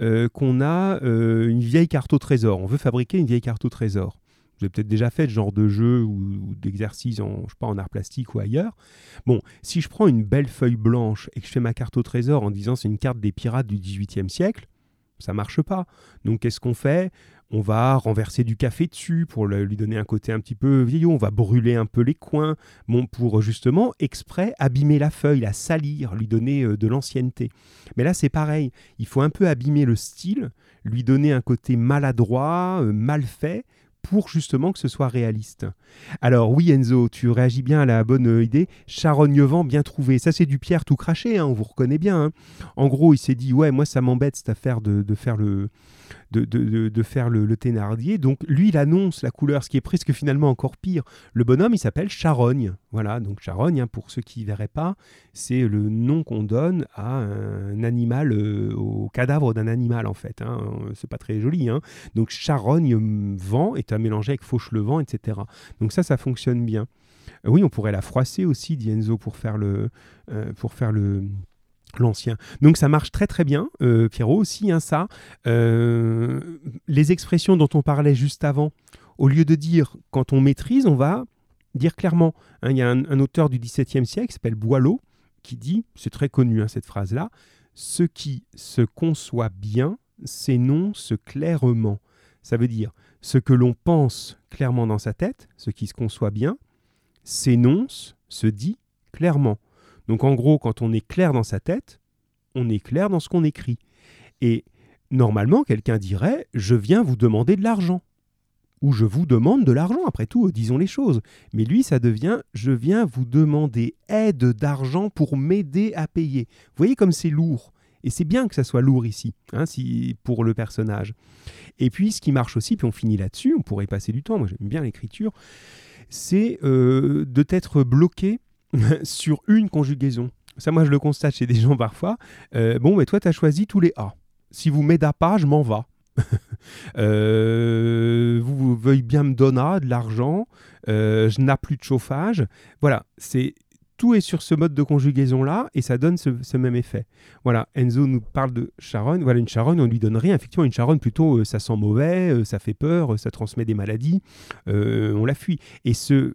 euh, qu'on a euh, une vieille carte au trésor. On veut fabriquer une vieille carte au trésor. Vous avez peut-être déjà fait ce genre de jeu ou, d'exercice en, je sais pas, en art plastique ou ailleurs. Bon, si je prends une belle feuille blanche et que je fais ma carte au trésor en disant c'est une carte des pirates du XVIIIe siècle, ça marche pas. Donc qu'est-ce qu'on fait? On va renverser du café dessus pour lui donner un côté un petit peu vieillot, on va brûler un peu les coins, bon, pour justement exprès abîmer la feuille, la salir, lui donner euh, de l'ancienneté. Mais là c'est pareil, il faut un peu abîmer le style, lui donner un côté maladroit, euh, mal fait, pour justement que ce soit réaliste. Alors oui Enzo, tu réagis bien à la bonne euh, idée, charognevent bien trouvé, ça c'est du Pierre tout craché, hein, on vous reconnaît bien. Hein. En gros il s'est dit ouais moi ça m'embête cette affaire de faire le de, faire le, Thénardier. Donc lui, il annonce la couleur, ce qui est presque finalement encore pire. Le bonhomme, il s'appelle Charogne. Voilà, donc Charogne, hein, pour ceux qui ne verraient pas, c'est le nom qu'on donne à un animal, euh, au cadavre d'un animal en fait. Hein. C'est pas très joli. Hein. Donc Charogne vent est à mélanger avec Fauche-le-Vent, etc. Donc ça, ça fonctionne bien. Oui, on pourrait la froisser aussi, dit Enzo, pour faire le, euh, pour faire le, l'ancien. Donc ça marche très très bien, euh, Pierrot aussi, hein, ça. Euh, les expressions dont on parlait juste avant, au lieu de dire quand on maîtrise, on va dire clairement. Hein, il y a un, auteur du XVIIe siècle qui s'appelle Boileau qui dit, c'est très connu hein, cette phrase-là, ce qui se conçoit bien s'énonce clairement. Ça veut dire ce que l'on pense clairement dans sa tête, ce qui se conçoit bien, s'énonce, se dit clairement. Donc en gros, quand on est clair dans sa tête, on est clair dans ce qu'on écrit. Et normalement, quelqu'un dirait Je viens vous demander de l'argent. Ou je vous demande de l'argent, après tout, disons les choses. Mais lui, ça devient Je viens vous demander aide d'argent pour m'aider à payer. Vous voyez comme c'est lourd. Et c'est bien que ça soit lourd ici, hein, pour le personnage. Et puis, ce qui marche aussi, puis on finit là-dessus, on pourrait passer du temps, moi j'aime bien l'écriture, c'est euh, de t'être bloqué (laughs) sur une conjugaison. Ça, moi, je le constate chez des gens parfois. Euh, bon, mais toi, tu as choisi tous les A. Si vous m'aidez pas, je m'en vais. (laughs) Euh, vous veuillez bien me donner de l'argent, euh, je n'ai plus de chauffage. Voilà, c'est tout est sur ce mode de conjugaison là et ça donne ce, même effet. Voilà, Enzo nous parle de charogne. Voilà, une charogne, on lui donne rien. Effectivement, une charogne plutôt, ça sent mauvais, ça fait peur, ça transmet des maladies, on la fuit. Et ce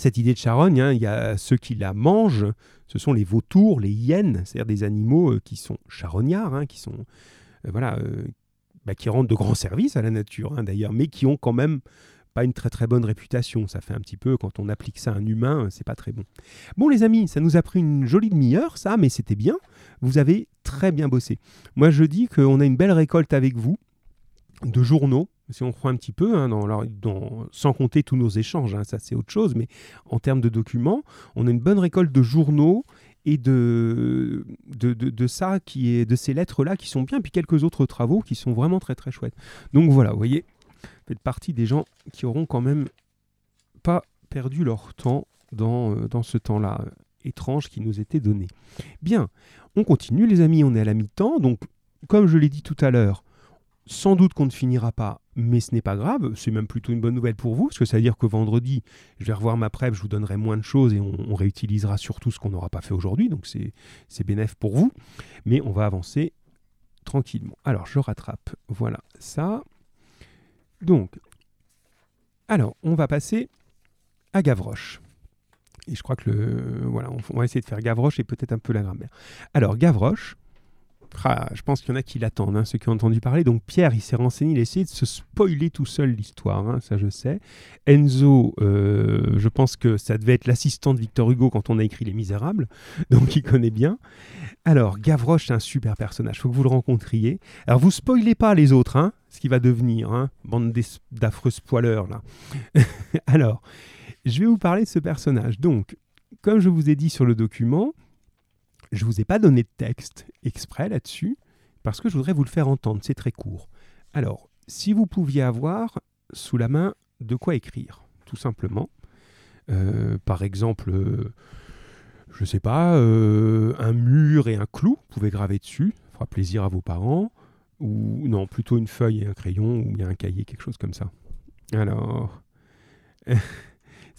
cette idée de charogne, hein, il y a ceux qui la mangent, ce sont les vautours, les hyènes, c'est-à-dire des animaux euh, qui sont charognards, hein, qui sont euh, voilà, euh, bah, qui rendent de grands services à la nature hein, d'ailleurs, mais qui ont quand même pas une très très bonne réputation. Ça fait un petit peu, quand on applique ça à un humain, c'est pas très bon. Bon les amis, ça nous a pris une jolie demi-heure, ça, mais c'était bien. Vous avez très bien bossé. Moi je dis qu'on a une belle récolte avec vous de journaux, si on croit un petit peu, hein, sans compter tous nos échanges, hein, ça c'est autre chose, mais en termes de documents, on a une bonne récolte de journaux et de, de, ça, qui est, de ces lettres-là qui sont bien, puis quelques autres travaux qui sont vraiment très très chouettes. Donc voilà, vous voyez, faites partie des gens qui auront quand même pas perdu leur temps dans, euh, dans ce temps-là euh, étrange qui nous était donné. Bien, on continue les amis, on est à la mi-temps, donc comme je l'ai dit tout à l'heure, sans doute qu'on ne finira pas, mais ce n'est pas grave. C'est même plutôt une bonne nouvelle pour vous, parce que ça veut dire que vendredi, je vais revoir ma prep, je vous donnerai moins de choses et on, réutilisera surtout ce qu'on n'aura pas fait aujourd'hui. Donc c'est bénéf pour vous. Mais on va avancer tranquillement. Alors je rattrape. Voilà ça. Donc, alors on va passer à Gavroche. Et je crois que le. Voilà, on va essayer de faire Gavroche et peut-être un peu la grammaire. Alors, Gavroche, je pense qu'il y en a qui l'attendent, hein, ceux qui ont entendu parler. Donc Pierre, il s'est renseigné, il a essayé de se spoiler tout seul l'histoire, hein, ça je sais. Enzo, euh, je pense que ça devait être l'assistant de Victor Hugo quand on a écrit Les Misérables, (laughs) donc il connaît bien. Alors Gavroche, c'est un super personnage, faut que vous le rencontriez. Alors vous spoilez pas les autres, hein, ce qui va devenir, hein, bande d'affreux spoilers là. (laughs) Alors, je vais vous parler de ce personnage. Donc, comme je vous ai dit sur le document, je ne vous ai pas donné de texte exprès là-dessus, parce que je voudrais vous le faire entendre, c'est très court. Alors, si vous pouviez avoir sous la main de quoi écrire, tout simplement. Euh, par exemple, euh, je ne sais pas, euh, un mur et un clou, vous pouvez graver dessus, ça fera plaisir à vos parents. Ou non, plutôt une feuille et un crayon, ou bien un cahier, quelque chose comme ça. Alors, (laughs)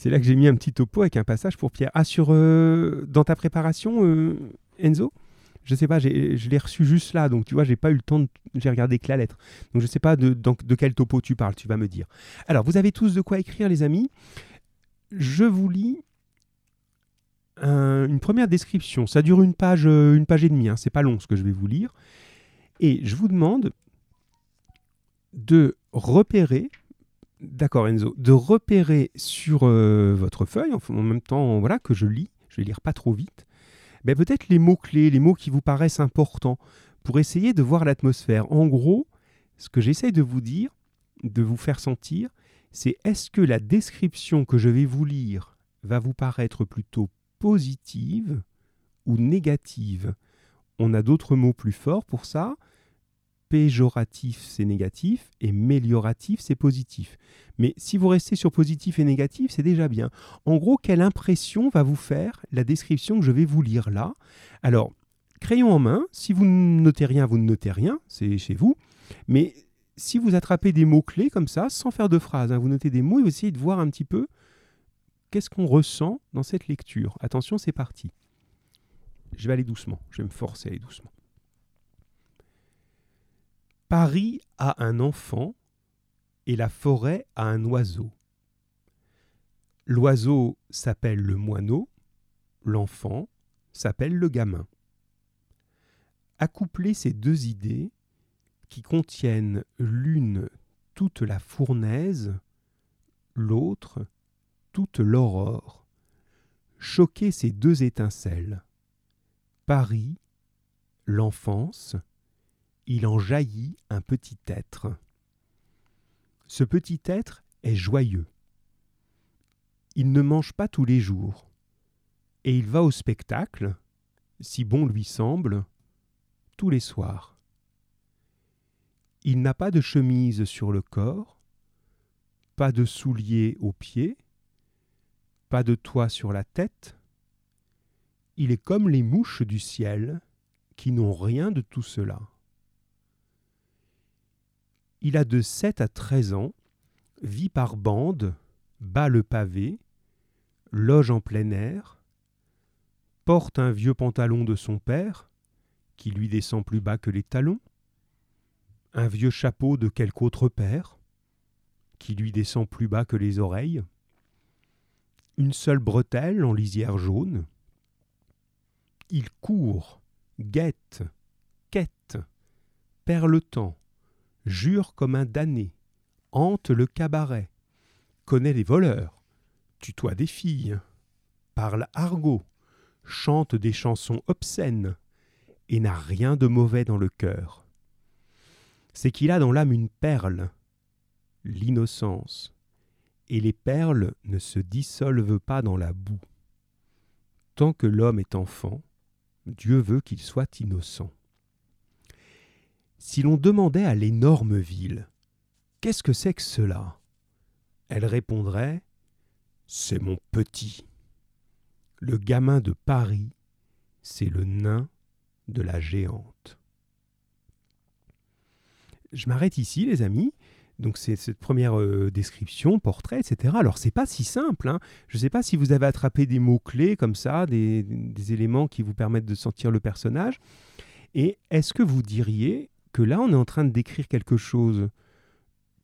c'est là que j'ai mis un petit topo avec un passage pour Pierre. Ah, sur, dans ta préparation, Enzo? Je sais pas, je l'ai reçu juste là, donc tu vois, j'ai pas eu le temps, de, j'ai regardé que la lettre. Donc je sais pas de, de, quel topo tu parles, tu vas me dire. Alors, vous avez tous de quoi écrire, les amis. Je vous lis une première description. Ça dure une page, euh, une page et demie, hein. c'est pas long ce que je vais vous lire. Et je vous demande de repérer, d'accord Enzo, de repérer sur euh, votre feuille, en même temps voilà, que je lis, je vais lire pas trop vite, ben peut-être les mots-clés, les mots qui vous paraissent importants, pour essayer de voir l'atmosphère. En gros, ce que j'essaie de vous dire, de vous faire sentir, c'est est-ce que la description que je vais vous lire va vous paraître plutôt positive ou négative? On a d'autres mots plus forts pour ça péjoratif, c'est négatif, et mélioratif, c'est positif. Mais si vous restez sur positif et négatif, c'est déjà bien. En gros, quelle impression va vous faire la description que je vais vous lire là? Alors, crayon en main, si vous ne notez rien, vous ne notez rien, c'est chez vous. Mais si vous attrapez des mots-clés comme ça, sans faire de phrase, hein, vous notez des mots et vous essayez de voir un petit peu qu'est-ce qu'on ressent dans cette lecture. Attention, c'est parti. Je vais aller doucement, je vais me forcer à aller doucement. Paris a un enfant et la forêt a un oiseau. L'oiseau s'appelle le moineau, l'enfant s'appelle le gamin. Accoupler ces deux idées, qui contiennent l'une toute la fournaise, l'autre toute l'aurore, choquer ces deux étincelles. Paris, l'enfance, il en jaillit un petit être. Ce petit être est joyeux. Il ne mange pas tous les jours, et il va au spectacle, si bon lui semble, tous les soirs. Il n'a pas de chemise sur le corps, pas de souliers aux pieds, pas de toit sur la tête. Il est comme les mouches du ciel qui n'ont rien de tout cela. Il a de 7 à 13 ans, vit par bande, bat le pavé, loge en plein air, porte un vieux pantalon de son père, qui lui descend plus bas que les talons, un vieux chapeau de quelque autre père, qui lui descend plus bas que les oreilles, une seule bretelle en lisière jaune. Il court, guette, quête, perd le temps, jure comme un damné, hante le cabaret, connaît les voleurs, tutoie des filles, parle argot, chante des chansons obscènes, et n'a rien de mauvais dans le cœur. C'est qu'il a dans l'âme une perle, l'innocence, et les perles ne se dissolvent pas dans la boue. Tant que l'homme est enfant, Dieu veut qu'il soit innocent. Si l'on demandait à l'énorme ville Qu'est-ce que c'est que cela? Elle répondrait C'est mon petit. Le gamin de Paris, c'est le nain de la géante. Je m'arrête ici, les amis. Donc c'est cette première euh, description, portrait, etc. Alors c'est pas si simple. Hein. Je ne sais pas si vous avez attrapé des mots clés comme ça, des, des, éléments qui vous permettent de sentir le personnage. Et est-ce que vous diriez que là on est en train de décrire quelque chose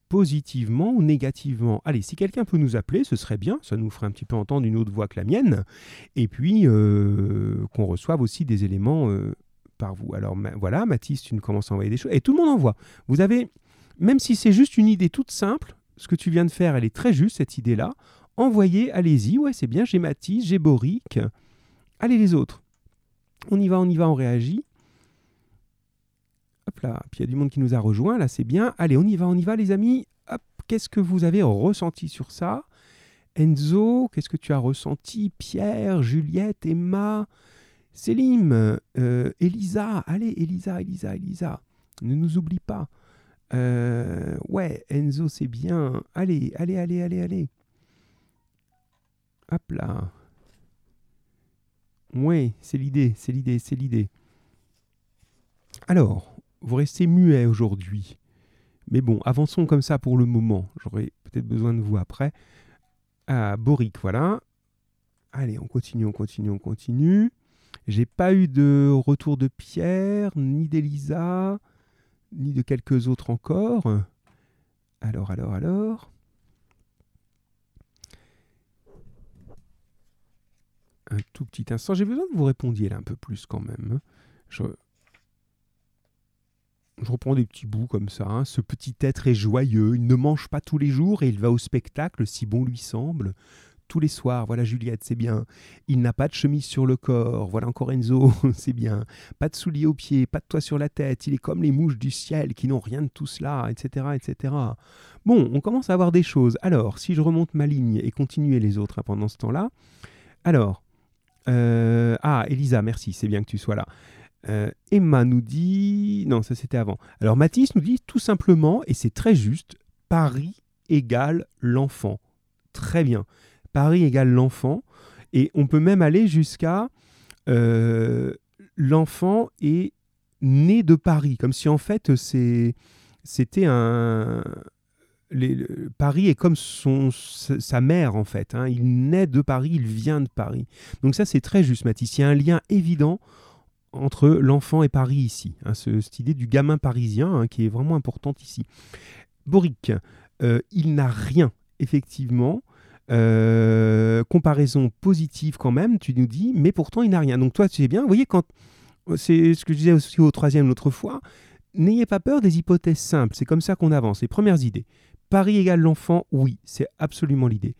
positivement ou négativement. Allez, si quelqu'un peut nous appeler, ce serait bien, ça nous ferait un petit peu entendre une autre voix que la mienne, et puis euh, qu'on reçoive aussi des éléments euh, par vous. Alors voilà, Mathis, tu nous commences à envoyer des choses, et tout le monde envoie. Vous avez, même si c'est juste une idée toute simple, ce que tu viens de faire, elle est très juste, cette idée-là, envoyez, allez-y, ouais, c'est bien, j'ai Mathis, j'ai Boric, allez les autres. On y va, on y va, on réagit. Hop là, puis il y a du monde qui nous a rejoint, là c'est bien. Allez, on y va, on y va les amis. Hop, qu'est-ce que vous avez ressenti sur ça? Enzo, qu'est-ce que tu as ressenti? Pierre, Juliette, Emma, Célim, euh, Elisa. Allez, Elisa, Elisa, Elisa. Ne nous oublie pas. Euh, ouais, Enzo, c'est bien. Allez, allez, allez, allez, allez. Hop là. Ouais, c'est l'idée, c'est l'idée, c'est l'idée. Alors, vous restez muet aujourd'hui. Mais bon, avançons comme ça pour le moment. J'aurai peut-être besoin de vous après. Ah, Boric, voilà. Allez, on continue, on continue, on continue. J'ai pas eu de retour de Pierre, ni d'Elisa, ni de quelques autres encore. Alors, alors, alors. Un tout petit instant. J'ai besoin que vous répondiez là un peu plus quand même. Je, je reprends des petits bouts comme ça. Hein. Ce petit être est joyeux, il ne mange pas tous les jours et il va au spectacle si bon lui semble. Tous les soirs, voilà Juliette, c'est bien. Il n'a pas de chemise sur le corps, voilà encore Enzo, (laughs) c'est bien. Pas de souliers aux pieds, pas de toit sur la tête, il est comme les mouches du ciel qui n'ont rien de tout cela, etc., etc. Bon, on commence à avoir des choses. Alors, si je remonte ma ligne et continuer les autres hein, pendant ce temps-là. Alors, euh, ah, Elisa, merci, c'est bien que tu sois là. Euh, Emma nous dit. Non, ça c'était avant. Alors Mathis nous dit tout simplement, et c'est très juste, Paris égale l'enfant. Très bien. Paris égale l'enfant. Et on peut même aller jusqu'à euh, l'enfant est né de Paris, comme si en fait c'était un. Paris est comme son, sa mère en fait. Hein. Il naît de Paris, il vient de Paris. Donc ça c'est très juste, Mathis. Il y a un lien évident entre l'enfant et Paris ici. Hein, cette idée du gamin parisien hein, qui est vraiment importante ici. Boric, euh, il n'a rien, effectivement. Euh, comparaison positive quand même, tu nous dis, mais pourtant il n'a rien. Donc toi, tu sais bien, vous voyez, quand c'est ce que je disais aussi au troisième l'autre fois, n'ayez pas peur des hypothèses simples, c'est comme ça qu'on avance. Les premières idées. Paris égale l'enfant, oui, c'est absolument l'idée.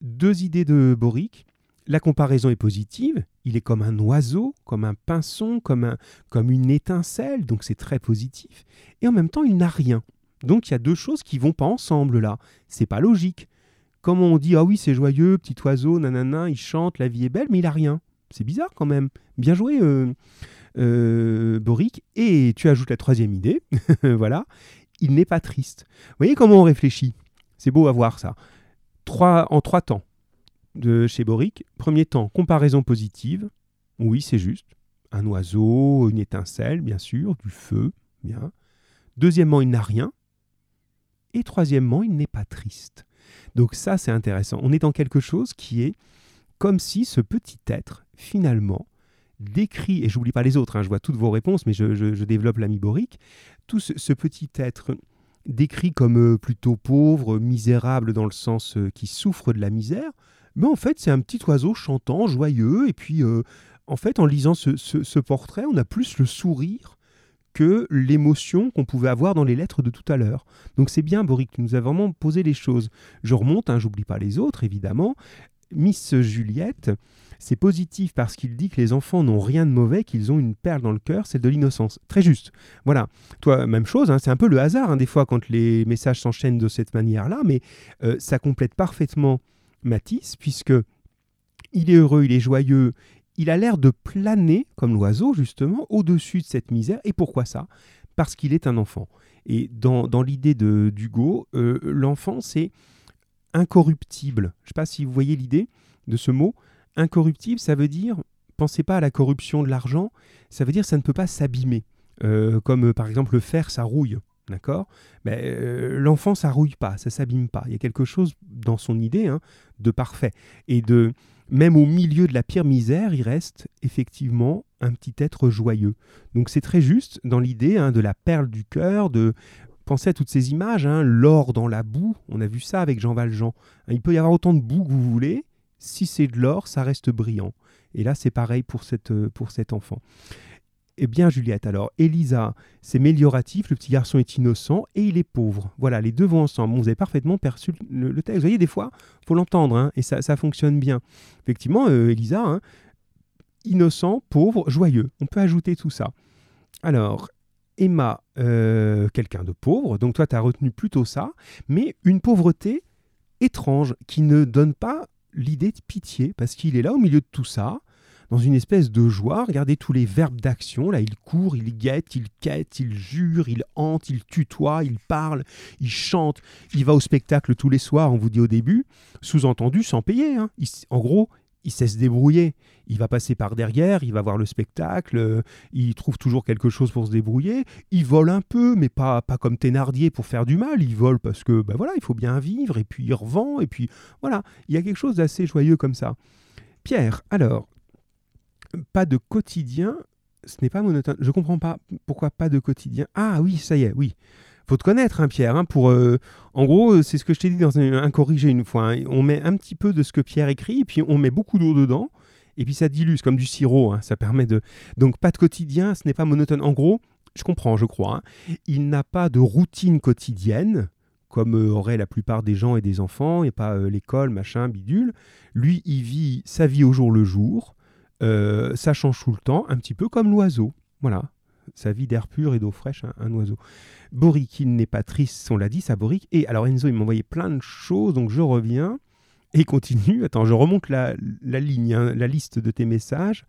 Deux idées de Boric. La comparaison est positive, il est comme un oiseau, comme un pinson, comme, un, comme une étincelle, donc c'est très positif. Et en même temps, il n'a rien. Donc il y a deux choses qui vont pas ensemble là. C'est pas logique. Comme on dit, ah oui, c'est joyeux, petit oiseau, nanana, il chante, la vie est belle, mais il a rien. C'est bizarre quand même. Bien joué, euh, euh, Boric. Et tu ajoutes la troisième idée, (laughs) voilà, il n'est pas triste. Vous voyez comment on réfléchit? C'est beau à voir ça. Trois, en trois temps de chez Boric. Premier temps, comparaison positive. Oui, c'est juste. Un oiseau, une étincelle, bien sûr, du feu, bien. Deuxièmement, il n'a rien. Et troisièmement, il n'est pas triste. Donc ça, c'est intéressant. On est dans quelque chose qui est comme si ce petit être, finalement, décrit, et j'oublie pas les autres, hein, je vois toutes vos réponses, mais je, développe l'ami Boric, tout ce, petit être décrit comme euh, plutôt pauvre, misérable dans le sens euh, qui souffre de la misère, mais en fait, c'est un petit oiseau chantant, joyeux. Et puis, euh, en fait, en lisant ce, portrait, on a plus le sourire que l'émotion qu'on pouvait avoir dans les lettres de tout à l'heure. Donc c'est bien, Boric, tu nous as vraiment posé les choses. Je remonte, hein, j'oublie pas les autres, évidemment. Miss Juliette, c'est positif parce qu'il dit que les enfants n'ont rien de mauvais, qu'ils ont une perle dans le cœur, c'est de l'innocence. Très juste. Voilà. Toi, même chose, hein, c'est un peu le hasard, hein, des fois, quand les messages s'enchaînent de cette manière-là, mais euh, ça complète parfaitement Matisse, puisque il est heureux, il est joyeux, il a l'air de planer, comme l'oiseau, justement, au-dessus de cette misère. Et pourquoi ça? Parce qu'il est un enfant. Et dans, l'idée d'Hugo, euh, l'enfant, c'est incorruptible. Je ne sais pas si vous voyez l'idée de ce mot. Incorruptible, ça veut dire, pensez pas à la corruption de l'argent, ça veut dire ça ne peut pas s'abîmer. Euh, comme par exemple le fer, ça rouille. D'accord? Ben, euh, L'enfant, ça rouille pas, ça s'abîme pas. Il y a quelque chose dans son idée hein, de parfait. Et de même au milieu de la pire misère, il reste effectivement un petit être joyeux. Donc c'est très juste dans l'idée hein, de la perle du cœur, de penser à toutes ces images, hein, l'or dans la boue, on a vu ça avec Jean Valjean. Il peut y avoir autant de boue que vous voulez, si c'est de l'or, ça reste brillant. Et là, c'est pareil pour, cette, euh, pour cet enfant. Eh bien, Juliette, alors, Elisa, c'est mélioratif, le petit garçon est innocent et il est pauvre. Voilà, les deux vont ensemble. vous avez parfaitement perçu le, texte. Vous voyez, des fois, faut l'entendre, hein, et ça, ça, fonctionne bien. Effectivement, euh, Elisa, hein, innocent, pauvre, joyeux. On peut ajouter tout ça. Alors, Emma, euh, quelqu'un de pauvre, donc toi, tu as retenu plutôt ça, mais une pauvreté étrange qui ne donne pas l'idée de pitié, parce qu'il est là au milieu de tout ça, dans une espèce de joie. Regardez tous les verbes d'action. Là, il court, il guette, il quête, il jure, il hante, il tutoie, il parle, il chante. Il va au spectacle tous les soirs, on vous dit au début. Sous-entendu, sans payer. Hein. en gros, il sait se débrouiller. Il va passer par derrière, il va voir le spectacle, il trouve toujours quelque chose pour se débrouiller. Il vole un peu, mais pas, pas comme Thénardier pour faire du mal. Il vole parce que, ben voilà, il faut bien vivre, et puis il revend, et puis voilà. Il y a quelque chose d'assez joyeux comme ça. Pierre, alors, pas de quotidien, ce n'est pas monotone. Je comprends pas pourquoi pas de quotidien. Ah oui, ça y est, oui faut te connaître, hein, Pierre. Hein, pour, euh, en gros, c'est ce que je t'ai dit dans un, corrigé une fois. Hein. On met un petit peu de ce que Pierre écrit, et puis on met beaucoup d'eau dedans, et puis ça dilue, comme du sirop. ça permet de. Donc pas de quotidien, ce n'est pas monotone. En gros, je comprends, je crois. Il n'a pas de routine quotidienne comme euh, auraient la plupart des gens et des enfants, et pas euh, l'école, machin, bidule. Lui, il vit sa vie au jour le jour, ça change tout le temps, un petit peu comme l'oiseau. Voilà, sa vie d'air pur et d'eau fraîche, un, oiseau. Boric, il n'est pas triste, on l'a dit, ça Boric. Et alors Enzo, il m'a envoyé plein de choses, donc je reviens et continue. Attends, je remonte la, ligne, hein, la liste de tes messages.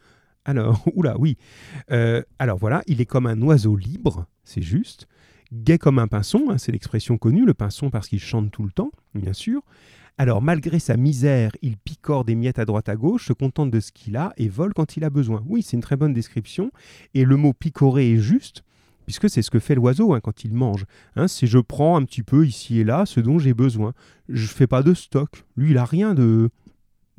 Alors, (laughs) oula, oui. Euh, alors voilà, il est comme un oiseau libre, c'est juste. Gai comme un pinson, hein, c'est l'expression connue, le pinson parce qu'il chante tout le temps, bien sûr. Alors, malgré sa misère, il picore des miettes à droite à gauche, se contente de ce qu'il a et vole quand il a besoin. Oui, c'est une très bonne description. Et le mot picorer est juste, puisque c'est ce que fait l'oiseau hein, quand il mange. Hein, c'est je prends un petit peu ici et là ce dont j'ai besoin. Je fais pas de stock. Lui, il a rien de,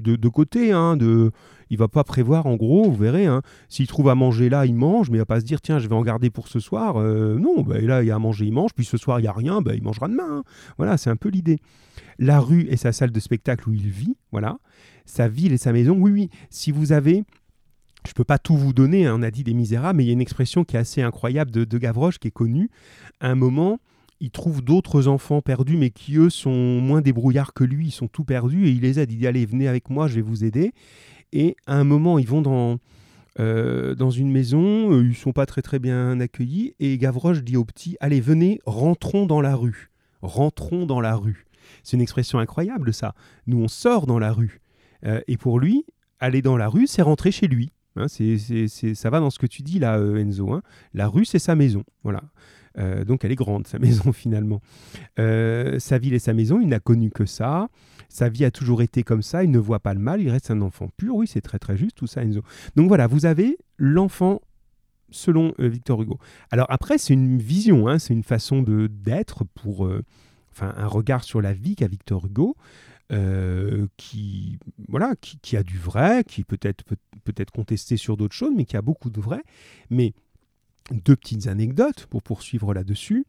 de, côté. Hein, de, il va pas prévoir, en gros, vous verrez, hein, s'il trouve à manger là, il mange, mais il va pas se dire, tiens, je vais en garder pour ce soir. Euh, non, bah, là, il y a à manger, il mange, puis ce soir, il y a rien, bah, il mangera demain. Hein. Voilà, c'est un peu l'idée. La rue est sa salle de spectacle où il vit, voilà. Sa ville et sa maison, oui, oui. Si vous avez je ne peux pas tout vous donner, hein, on a dit des misérables, mais il y a une expression qui est assez incroyable de, de Gavroche qui est connue. À un moment, il trouve d'autres enfants perdus, mais qui eux sont moins débrouillards que lui, ils sont tout perdus, et il les aide, il dit allez, venez avec moi, je vais vous aider. Et à un moment, ils vont dans, euh, dans une maison, euh, ils sont pas très très bien accueillis, et Gavroche dit au petit, allez, venez, rentrons dans la rue. Rentrons dans la rue. C'est une expression incroyable, ça. Nous, on sort dans la rue. Euh, et pour lui, aller dans la rue, c'est rentrer chez lui. Hein, c'est, ça va dans ce que tu dis là, Enzo. Hein. La rue, c'est sa maison. Voilà. Donc elle est grande, sa (laughs) maison finalement. sa ville et sa maison, il n'a connu que ça. Sa vie a toujours été comme ça, il ne voit pas le mal, il reste un enfant pur. Oui, c'est très très juste tout ça, Enzo. Donc voilà, vous avez l'enfant selon euh, Victor Hugo. Alors après, c'est une vision, hein, c'est une façon de d'être pour, euh, enfin, un regard sur la vie qu'a Victor Hugo. Euh, qui voilà qui, a du vrai, qui peut-être peut, peut être contesté sur d'autres choses, mais qui a beaucoup de vrai. Mais deux petites anecdotes pour poursuivre là-dessus.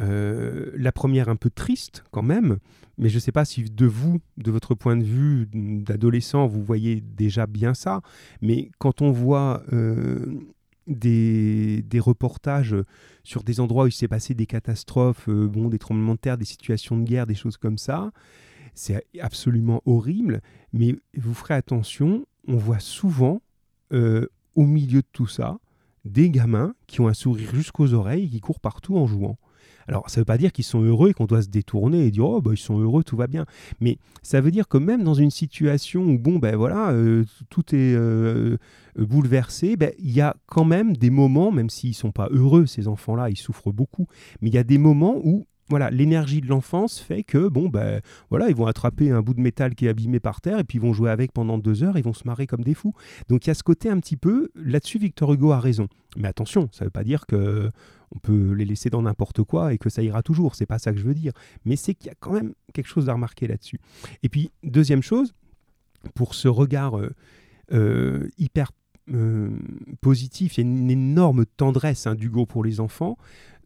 Euh, la première un peu triste quand même, mais je ne sais pas si de vous, de votre point de vue d'adolescent, vous voyez déjà bien ça, mais quand on voit euh, des, reportages sur des endroits où il s'est passé des catastrophes, bon, des tremblements de terre, des situations de guerre, des choses comme ça. C'est absolument horrible, mais vous ferez attention, on voit souvent au milieu de tout ça des gamins qui ont un sourire jusqu'aux oreilles et qui courent partout en jouant. Alors, ça ne veut pas dire qu'ils sont heureux et qu'on doit se détourner et dire oh bah ils sont heureux, tout va bien. Mais ça veut dire que même dans une situation où bon ben voilà euh, tout est euh, bouleversé, ben, il y a quand même des moments, même s'ils sont pas heureux ces enfants-là, ils souffrent beaucoup, mais il y a des moments où voilà, l'énergie de l'enfance fait que, bon, ben, voilà, ils vont attraper un bout de métal qui est abîmé par terre et puis ils vont jouer avec pendant deux heures, ils vont se marrer comme des fous. Donc il y a ce côté un petit peu, là-dessus, Victor Hugo a raison. Mais attention, ça ne veut pas dire que on peut les laisser dans n'importe quoi et que ça ira toujours. C'est pas ça que je veux dire. Mais c'est qu'il y a quand même quelque chose à remarquer là-dessus. Et puis, deuxième chose, pour ce regard euh, euh, hyper euh, positif, il y a une énorme tendresse hein, d'Hugo pour les enfants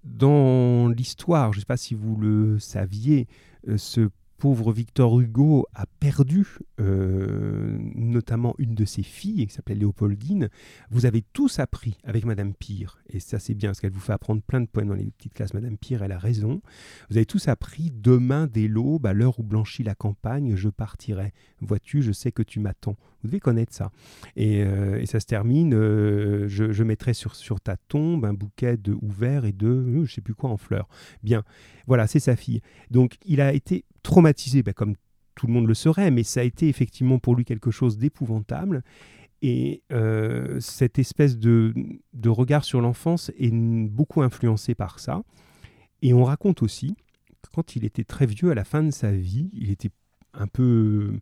dans l'histoire, je ne sais pas si vous le saviez, euh, ce pauvre Victor Hugo a perdu euh, notamment une de ses filles, qui s'appelait Léopoldine. Vous avez tous appris avec Madame Pire, et ça c'est bien, parce qu'elle vous fait apprendre plein de poèmes dans les petites classes. Madame Pire, elle a raison. Vous avez tous appris Demain dès l'aube, à l'heure où blanchit la campagne, je partirai. Vois-tu, je sais que tu m'attends. Vous devez connaître ça. Et, euh, ça se termine euh, je, mettrai sur, ta tombe un bouquet de ouvert et de je sais plus quoi en fleurs. Bien, voilà, c'est sa fille. Donc il a été traumatisé, ben, comme tout le monde le serait, mais ça a été effectivement pour lui quelque chose d'épouvantable. Et euh, cette espèce de, regard sur l'enfance est beaucoup influencé par ça. Et on raconte aussi que quand il était très vieux, à la fin de sa vie, il était un peu,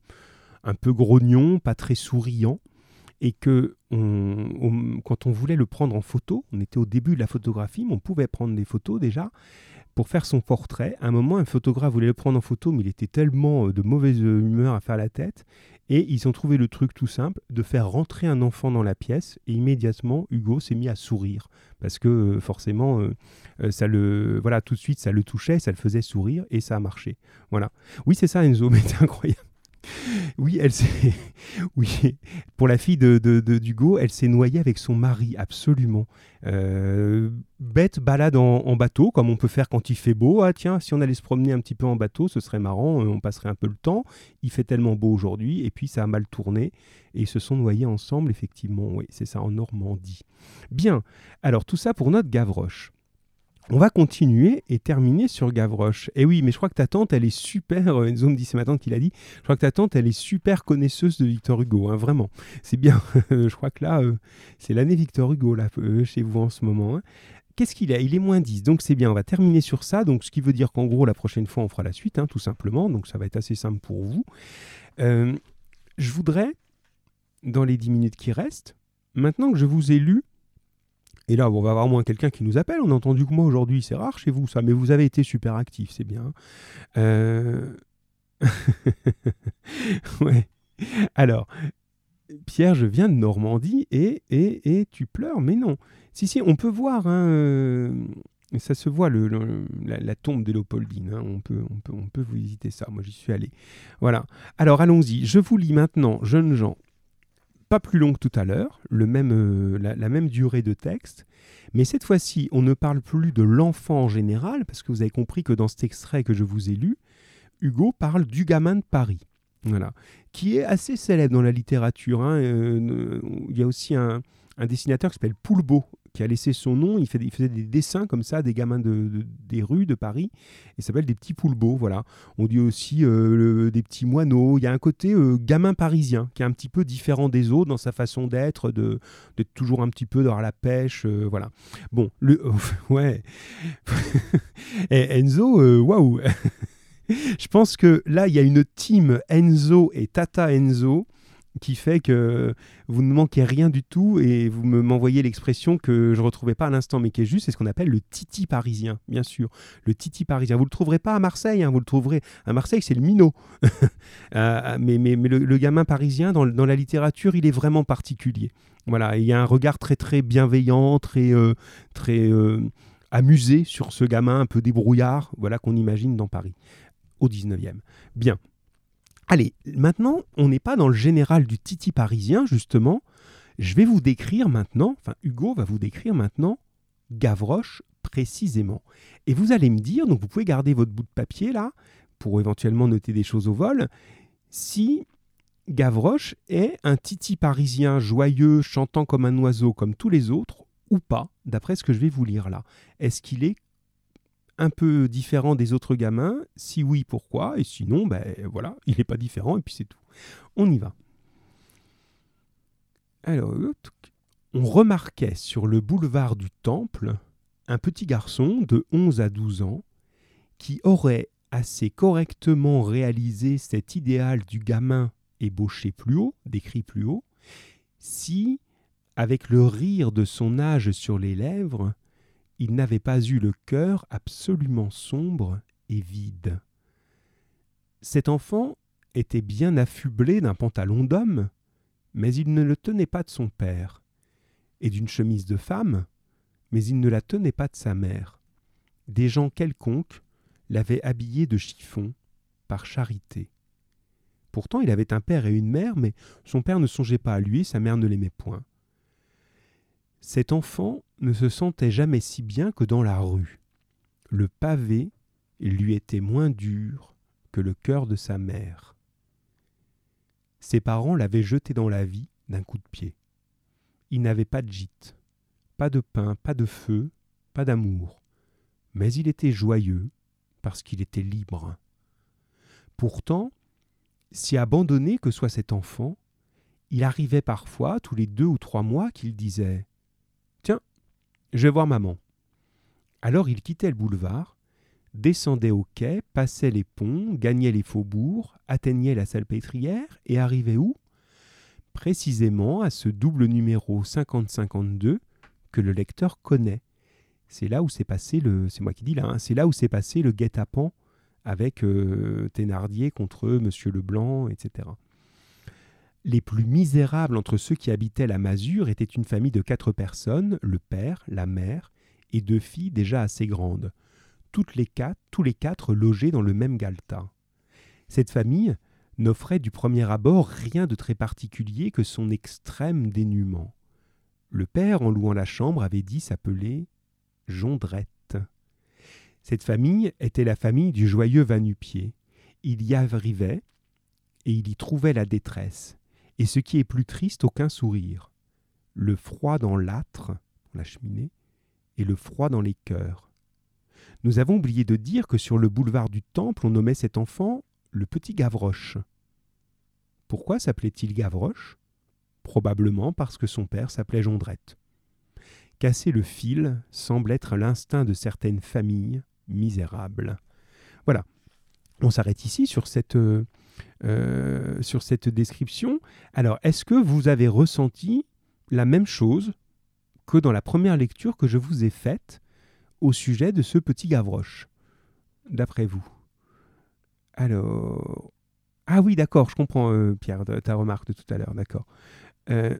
un peu grognon, pas très souriant, et que quand on voulait le prendre en photo, on était au début de la photographie, mais on pouvait prendre des photos déjà, faire son portrait. À un moment, un photographe voulait le prendre en photo, mais il était tellement euh, de mauvaise humeur à faire la tête. Et ils ont trouvé le truc tout simple de faire rentrer un enfant dans la pièce. Et immédiatement, Hugo s'est mis à sourire. Parce que euh, forcément, euh, ça le, voilà, tout de suite, ça le touchait, ça le faisait sourire et ça a marché. Voilà. Oui, c'est ça, Enzo, (laughs) mais c'est incroyable. Oui, elle s'est. (laughs) Oui, pour la fille de, d'Hugo, elle s'est noyée avec son mari, absolument. Euh, bête balade en, bateau, comme on peut faire quand il fait beau. Ah tiens, si on allait se promener un petit peu en bateau, ce serait marrant, euh, on passerait un peu le temps. Il fait tellement beau aujourd'hui, et puis ça a mal tourné, et ils se sont noyés ensemble, effectivement. Oui, c'est ça, en Normandie. Bien, alors tout ça pour notre Gavroche. On va continuer et terminer sur Gavroche. Et eh oui, mais je crois que ta tante, elle est super. Euh, Enzo me dit, c'est ma tante qui l'a dit. Je crois que ta tante, elle est super connaisseuse de Victor Hugo, hein, vraiment. C'est bien. (laughs) je crois que là, euh, c'est l'année Victor Hugo, là, euh, chez vous en ce moment. Hein. Qu'est-ce qu'il a? Il est moins 10, donc c'est bien. On va terminer sur ça. Donc, ce qui veut dire qu'en gros, la prochaine fois, on fera la suite, hein, tout simplement. Donc, ça va être assez simple pour vous. je voudrais, dans les 10 minutes qui restent, maintenant que je vous ai lu et là, on va avoir moins quelqu'un qui nous appelle. On a entendu que moi aujourd'hui, c'est rare chez vous ça, mais vous avez été super actif, c'est bien. Euh, (laughs) ouais. Alors, Pierre, je viens de Normandie et, et, et, tu pleures, mais non. Si, si, on peut voir, hein, euh, ça se voit, le, la, tombe de Léopoldine. Hein. on, peut, on, peut, on peut visiter ça. Moi, j'y suis allé. Voilà. Alors, allons-y. Je vous lis maintenant, jeunes gens, pas plus long que tout à l'heure, euh, la, même durée de texte, mais cette fois-ci, on ne parle plus de l'enfant en général, parce que vous avez compris que dans cet extrait que je vous ai lu, Hugo parle du gamin de Paris, qui est assez célèbre dans la littérature. Hein, euh, il y a aussi un, un dessinateur qui s'appelle Poulbeau, qui a laissé son nom. Il, fait, il faisait des dessins comme ça, des gamins de, des rues de Paris. Il s'appelle des petits poulbeaux. Voilà. On dit aussi euh, des petits moineaux. Il y a un côté euh, gamin parisien qui est un petit peu différent des autres dans sa façon d'être, d'être toujours un petit peu dans la pêche. Euh, voilà. Bon, le. (laughs) ouais. (laughs) Et Enzo, waouh! (laughs) Je pense que là, il y a une team Enzo et Tata Enzo qui fait que vous ne manquez rien du tout et vous m'envoyez l'expression que je retrouvais pas à l'instant mais qui est juste, c'est ce qu'on appelle le titi parisien, bien sûr. Le titi parisien. Vous le trouverez pas à Marseille, hein, vous le trouverez à Marseille, c'est le minot. (laughs) Euh, mais, mais, mais le, gamin parisien, dans, dans, la littérature, il est vraiment particulier. Voilà, il y a un regard très très bienveillant, très, euh, très euh, amusé sur ce gamin un peu débrouillard, voilà qu'on imagine dans Paris, au 19e. Bien. Allez, maintenant, on n'est pas dans le général du Titi parisien, justement. Je vais vous décrire maintenant, enfin Hugo va vous décrire maintenant Gavroche précisément. Et vous allez me dire, donc vous pouvez garder votre bout de papier là, pour éventuellement noter des choses au vol, si Gavroche est un titi parisien joyeux, chantant comme un oiseau comme tous les autres, ou pas, d'après ce que je vais vous lire là. Est-ce qu'il est un peu différent des autres gamins Si oui, pourquoi? Et sinon, ben voilà, il n'est pas différent et puis c'est tout. On y va. Alors, on remarquait sur le boulevard du Temple un petit garçon de 11 à 12 ans qui aurait assez correctement réalisé cet idéal du gamin ébauché plus haut, décrit plus haut, si, avec le rire de son âge sur les lèvres, il n'avait pas eu le cœur absolument sombre et vide. Cet enfant était bien affublé d'un pantalon d'homme, mais il ne le tenait pas de son père, et d'une chemise de femme, mais il ne la tenait pas de sa mère. Des gens quelconques l'avaient habillé de chiffon, par charité. Pourtant il avait un père et une mère, mais son père ne songeait pas à lui, sa mère ne l'aimait point. Cet enfant ne se sentait jamais si bien que dans la rue. Le pavé lui était moins dur que le cœur de sa mère. Ses parents l'avaient jeté dans la vie d'un coup de pied. Il n'avait pas de gîte, pas de pain, pas de feu, pas d'amour, mais il était joyeux parce qu'il était libre. Pourtant, si abandonné que soit cet enfant, il arrivait parfois, tous les deux ou trois mois, qu'il disait je vais voir maman. Alors il quittait le boulevard, descendait au quai, passait les ponts, gagnait les faubourgs, atteignait la salpêtrière et arrivait où? Précisément à ce double numéro 5052 que le lecteur connaît. C'est là où s'est passé le. C'est moi qui dis là, hein, c'est là où s'est passé le guet-apens avec euh, Thénardier contre Monsieur Leblanc, etc. Les plus misérables entre ceux qui habitaient la masure étaient une famille de quatre personnes, le père, la mère et deux filles déjà assez grandes toutes les quatre, tous les quatre logés dans le même galetas. Cette famille n'offrait du premier abord rien de très particulier que son extrême dénuement. Le père, en louant la chambre, avait dit s'appeler Jondrette. Cette famille était la famille du joyeux Vanupier. Il y arrivait, et il y trouvait la détresse, et ce qui est plus triste, aucun sourire. Le froid dans l'âtre, la cheminée, et le froid dans les cœurs. Nous avons oublié de dire que sur le boulevard du Temple, on nommait cet enfant le petit Gavroche. Pourquoi s'appelait-il Gavroche? Probablement parce que son père s'appelait Jondrette. Casser le fil semble être l'instinct de certaines familles misérables. Voilà. On s'arrête ici sur cette, euh, euh, sur cette description. Alors, est-ce que vous avez ressenti la même chose que dans la première lecture que je vous ai faite au sujet de ce petit Gavroche, d'après vous? Alors. Ah oui, d'accord, je comprends, euh, Pierre, ta remarque de tout à l'heure, d'accord. Euh,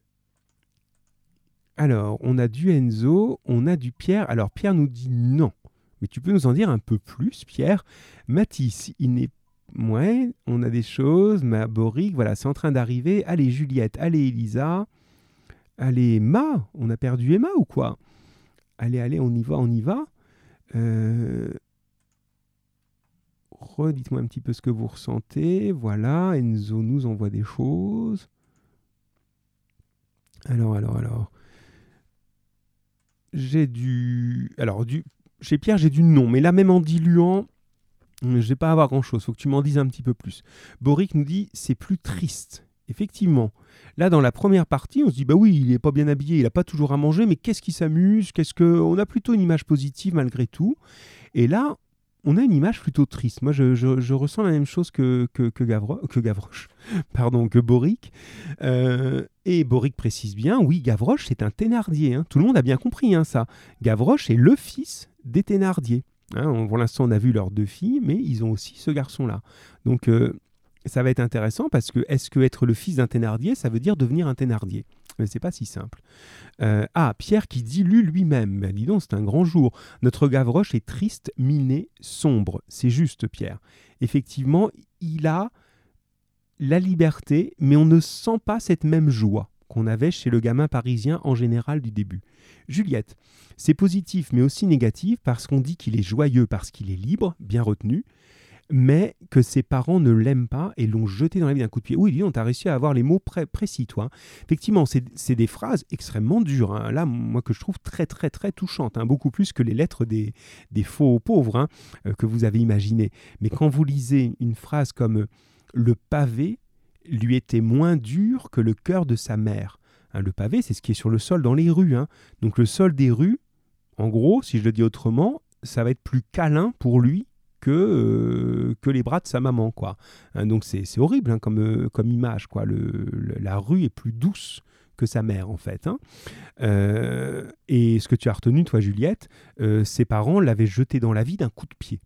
alors, on a du Enzo, on a du Pierre. Alors, Pierre nous dit non. Mais tu peux nous en dire un peu plus, Pierre? Mathis, il n'est. Ouais, on a des choses. Ma Boric, voilà, c'est en train d'arriver. Allez, Juliette, allez, Elisa. Allez, Emma. On a perdu Emma ou quoi? Allez, allez, on y va, on y va. Euh, redites-moi un petit peu ce que vous ressentez. Voilà, Enzo nous envoie des choses. Alors, alors, alors. J'ai du. Alors, du. Chez Pierre, j'ai du non, mais là, même en diluant, je vais pas avoir grand chose. Faut que tu m'en dises un petit peu plus. Boric nous dit c'est plus triste. Effectivement, là dans la première partie, on se dit bah oui, il est pas bien habillé, il a pas toujours à manger, mais qu'est-ce qui s'amuse Qu'est-ce que on a plutôt une image positive malgré tout. Et là, on a une image plutôt triste. Moi, je, ressens la même chose que, que, que, Gavroche, (laughs) pardon, que Boric. Euh, et Boric précise bien, oui, Gavroche, c'est un Thénardier. Hein. Tout le monde a bien compris hein, ça. Gavroche est le fils des Thénardier. Hein. pour l'instant, on a vu leurs deux filles, mais ils ont aussi ce garçon-là. Donc, euh, ça va être intéressant parce que est-ce que être le fils d'un Thénardier, ça veut dire devenir un Thénardier? Mais c'est pas si simple. Euh, ah, Pierre qui dilue lui-même. Ben, dis donc, c'est un grand jour. Notre Gavroche est triste, miné, sombre. C'est juste, Pierre. Effectivement, il a la liberté, mais on ne sent pas cette même joie. Qu'on avait chez le gamin parisien en général du début. Juliette, c'est positif mais aussi négatif parce qu'on dit qu'il est joyeux parce qu'il est libre, bien retenu, mais que ses parents ne l'aiment pas et l'ont jeté dans la vie d'un coup de pied. Oui, tu as réussi à avoir les mots précis, toi. Effectivement, c'est des phrases extrêmement dures. Hein. Là, moi, que je trouve très, très, très touchantes. Hein. Beaucoup plus que les lettres des, des faux pauvres hein, euh, que vous avez imaginées. Mais quand vous lisez une phrase comme Le pavé lui était moins dur que le cœur de sa mère. le pavé, c'est ce qui est sur le sol dans les rues. Donc le sol des rues, en gros, si je le dis autrement, ça va être plus câlin pour lui que, euh, que les bras de sa maman. quoi. Hein, donc c'est horrible hein, comme, euh, comme image. quoi. La rue est plus douce que sa mère, en fait. Hein. Euh, et ce que tu as retenu, toi, Juliette, ses parents l'avaient jeté dans la vie d'un coup de pied.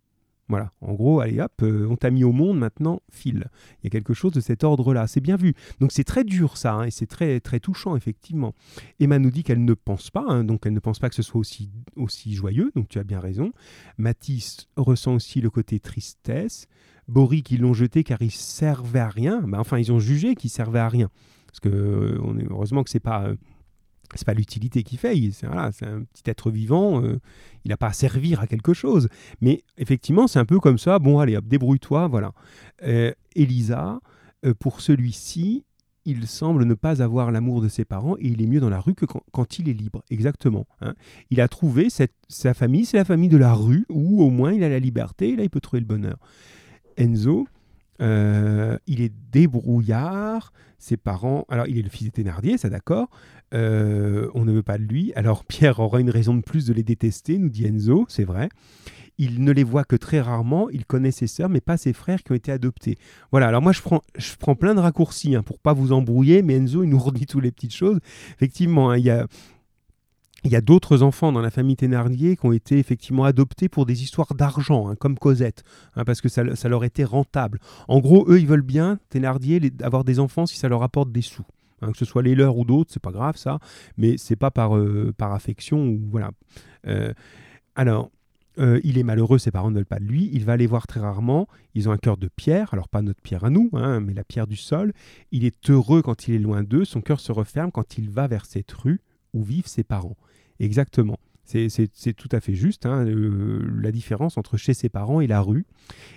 Voilà, en gros, allez hop, euh, on t'a mis au monde, maintenant, file. Il y a quelque chose de cet ordre-là, c'est bien vu. Donc c'est très dur ça, hein, et c'est très, très touchant, effectivement. Emma nous dit qu'elle ne pense pas, hein, donc elle ne pense pas que ce soit aussi, aussi joyeux, donc tu as bien raison. Mathis ressent aussi le côté tristesse. Boris qui l'ont jeté car il servait à rien, ben, enfin ils ont jugé qu'il servait à rien. Parce que euh, heureusement que c'est pas... Euh, c'est pas l'utilité qui fait, c'est un petit être vivant, euh, il n'a pas à servir à quelque chose. Mais effectivement, c'est un peu comme ça, bon allez débrouille-toi, voilà. Euh, Elisa, euh, pour celui-ci, il semble ne pas avoir l'amour de ses parents et il est mieux dans la rue que quand, il est libre, exactement. Hein. Il a trouvé sa famille, c'est la famille de la rue, où au moins il a la liberté, et là il peut trouver le bonheur. Enzo, il est débrouillard, ses parents, alors il est le fils de Thénardier, ça d'accord, euh, on ne veut pas de lui. Alors (laughs) Pierre aura une raison de plus de les détester, nous dit Enzo, c'est vrai. Il ne les voit que très rarement, il connaît ses sœurs, mais pas ses frères qui ont été adoptés. Voilà, alors moi je prends, je prends plein de raccourcis hein, pour pas vous embrouiller, mais Enzo il nous (laughs) redit toutes les petites choses. Effectivement, hein, il y a, il y a d'autres enfants dans la famille Thénardier qui ont été effectivement adoptés pour des histoires d'argent, hein, comme Cosette, parce que ça, leur était rentable. En gros, eux, ils veulent bien, Thénardier, avoir des enfants si ça leur apporte des sous. Hein, que ce soit les leurs ou d'autres, c'est pas grave ça, mais c'est pas par, euh, par affection ou voilà. Euh, alors, euh, il est malheureux, ses parents ne veulent pas de lui. Il va les voir très rarement. Ils ont un cœur de pierre, alors pas notre pierre à nous, hein, mais la pierre du sol. Il est heureux quand il est loin d'eux. Son cœur se referme quand il va vers cette rue où vivent ses parents. Exactement. C'est tout à fait juste, hein, la différence entre chez ses parents et la rue.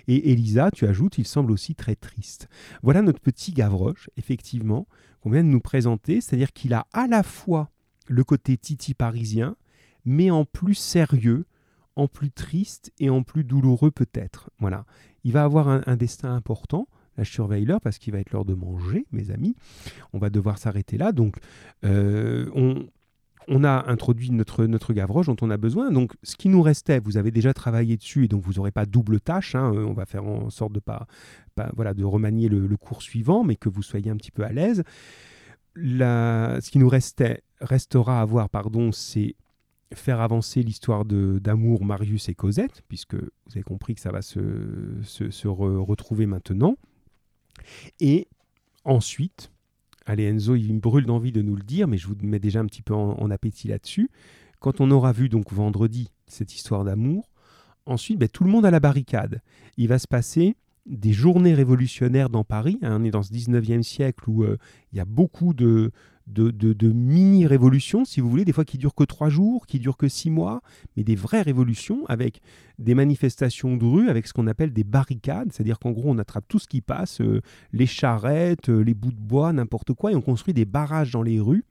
Et Elisa, tu ajoutes, il semble aussi très triste. Voilà notre petit Gavroche, effectivement, qu'on vient de nous présenter, c'est-à-dire qu'il a à la fois le côté titi parisien, mais en plus sérieux, en plus triste et en plus douloureux peut-être. Voilà. Il va avoir un, destin important. Je surveille parce qu'il va être l'heure de manger, mes amis. On va devoir s'arrêter là. Donc, euh, on, on a introduit notre, notre Gavroche dont on a besoin. Donc, ce qui nous restait, vous avez déjà travaillé dessus et donc vous n'aurez pas double tâche. Hein. on va faire en sorte de pas, voilà, de remanier le, cours suivant, mais que vous soyez un petit peu à l'aise. ce qui nous restait, restera à voir, pardon, c'est faire avancer l'histoire d'amour Marius et Cosette, puisque vous avez compris que ça va se, se, retrouver maintenant. Et ensuite, Allez Enzo, il me brûle d'envie de nous le dire, mais je vous mets déjà un petit peu en, appétit là-dessus. Quand on aura vu donc vendredi cette histoire d'amour, ensuite ben, tout le monde à la barricade. Il va se passer des journées révolutionnaires dans Paris. Hein. on est dans ce 19e siècle où euh, il y a beaucoup de, de, mini-révolutions, si vous voulez, des fois qui durent que trois jours, qui durent que six mois, mais des vraies révolutions avec des manifestations de rue, avec ce qu'on appelle des barricades, c'est-à-dire qu'en gros on attrape tout ce qui passe, euh, les charrettes, euh, les bouts de bois, n'importe quoi, et on construit des barrages dans les rues.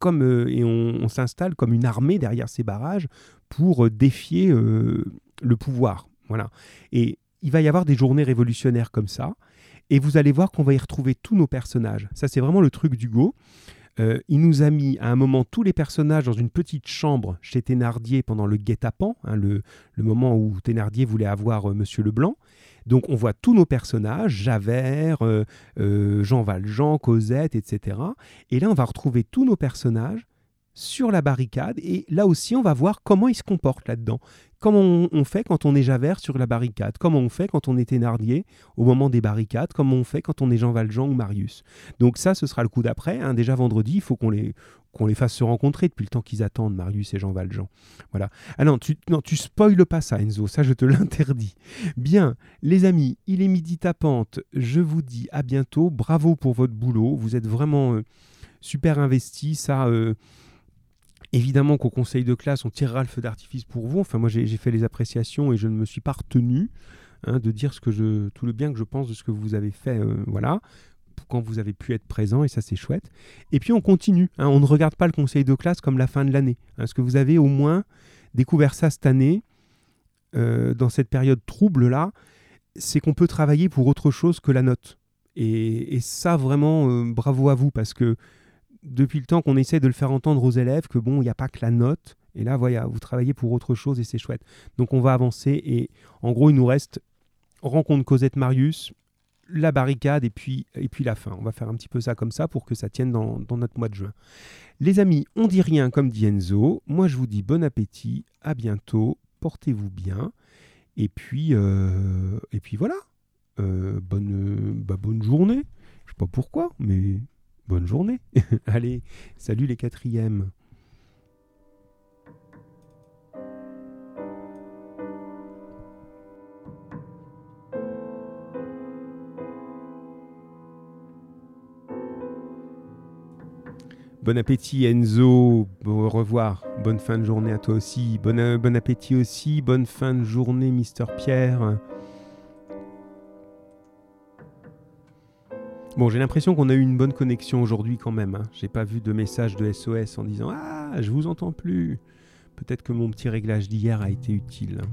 Comme, euh, et on, s'installe comme une armée derrière ces barrages pour défier le pouvoir. Voilà. Et il va y avoir des journées révolutionnaires comme ça. Et vous allez voir qu'on va y retrouver tous nos personnages. Ça, c'est vraiment le truc d'Hugo. Euh, il nous a mis à un moment tous les personnages dans une petite chambre chez Thénardier pendant le guet-apens, hein, le, moment où Thénardier voulait avoir euh, Monsieur Leblanc. Donc on voit tous nos personnages, Javert, euh, Jean Valjean, Cosette, etc. Et là on va retrouver tous nos personnages sur la barricade et là aussi on va voir comment ils se comportent là-dedans. Comment on, fait quand on est Javert sur la barricade? Comment on fait quand on est Thénardier au moment des barricades? Comment on fait quand on est Jean Valjean ou Marius? Donc ça, ce sera le coup d'après. Hein. Déjà vendredi, il faut qu'on les, les fasse se rencontrer depuis le temps qu'ils attendent, Marius et Jean Valjean. Voilà. Ah non, tu, non, tu spoiles pas ça, Enzo, ça je te (laughs) l'interdis. Bien, les amis, il est midi tapante, je vous dis à bientôt, bravo pour votre boulot, vous êtes vraiment... Euh, super investi. Ça, euh, évidemment qu'au conseil de classe, on tirera le feu d'artifice pour vous. Enfin, moi, j'ai fait les appréciations et je ne me suis pas retenu hein, de dire ce que je, tout le bien que je pense de ce que vous avez fait. Euh, voilà quand vous avez pu être présent et ça c'est chouette. Et puis on continue, hein. on ne regarde pas le conseil de classe comme la fin de l'année. Est-ce que vous avez au moins découvert ça cette année, euh, dans cette période trouble là, c'est qu'on peut travailler pour autre chose que la note. Et, ça, vraiment, euh, bravo à vous, parce que depuis le temps qu'on essaie de le faire entendre aux élèves, que bon, il n'y a pas que la note, et là, voilà, vous travaillez pour autre chose et c'est chouette. Donc on va avancer, et en gros, il nous reste rencontre Cosette Marius, la barricade et puis, et puis la fin. On va faire un petit peu ça comme ça pour que ça tienne dans, notre mois de juin. Les amis, on dit rien comme dit Enzo. Moi, je vous dis bon appétit, à bientôt, portez-vous bien. Et puis, euh, et puis voilà. Euh, bonne, bah, bonne journée. Je sais pas pourquoi, mais bonne journée. (laughs) Allez, salut les quatrièmes. Bon appétit Enzo, au revoir, bonne fin de journée à toi aussi, bon, euh, bon appétit aussi, bonne fin de journée Mister Pierre. Bon, j'ai l'impression qu'on a eu une bonne connexion aujourd'hui quand même. Hein. J'ai pas vu de message de SOS en disant Ah, je vous entends plus. Peut-être que mon petit réglage d'hier a été utile. Hein.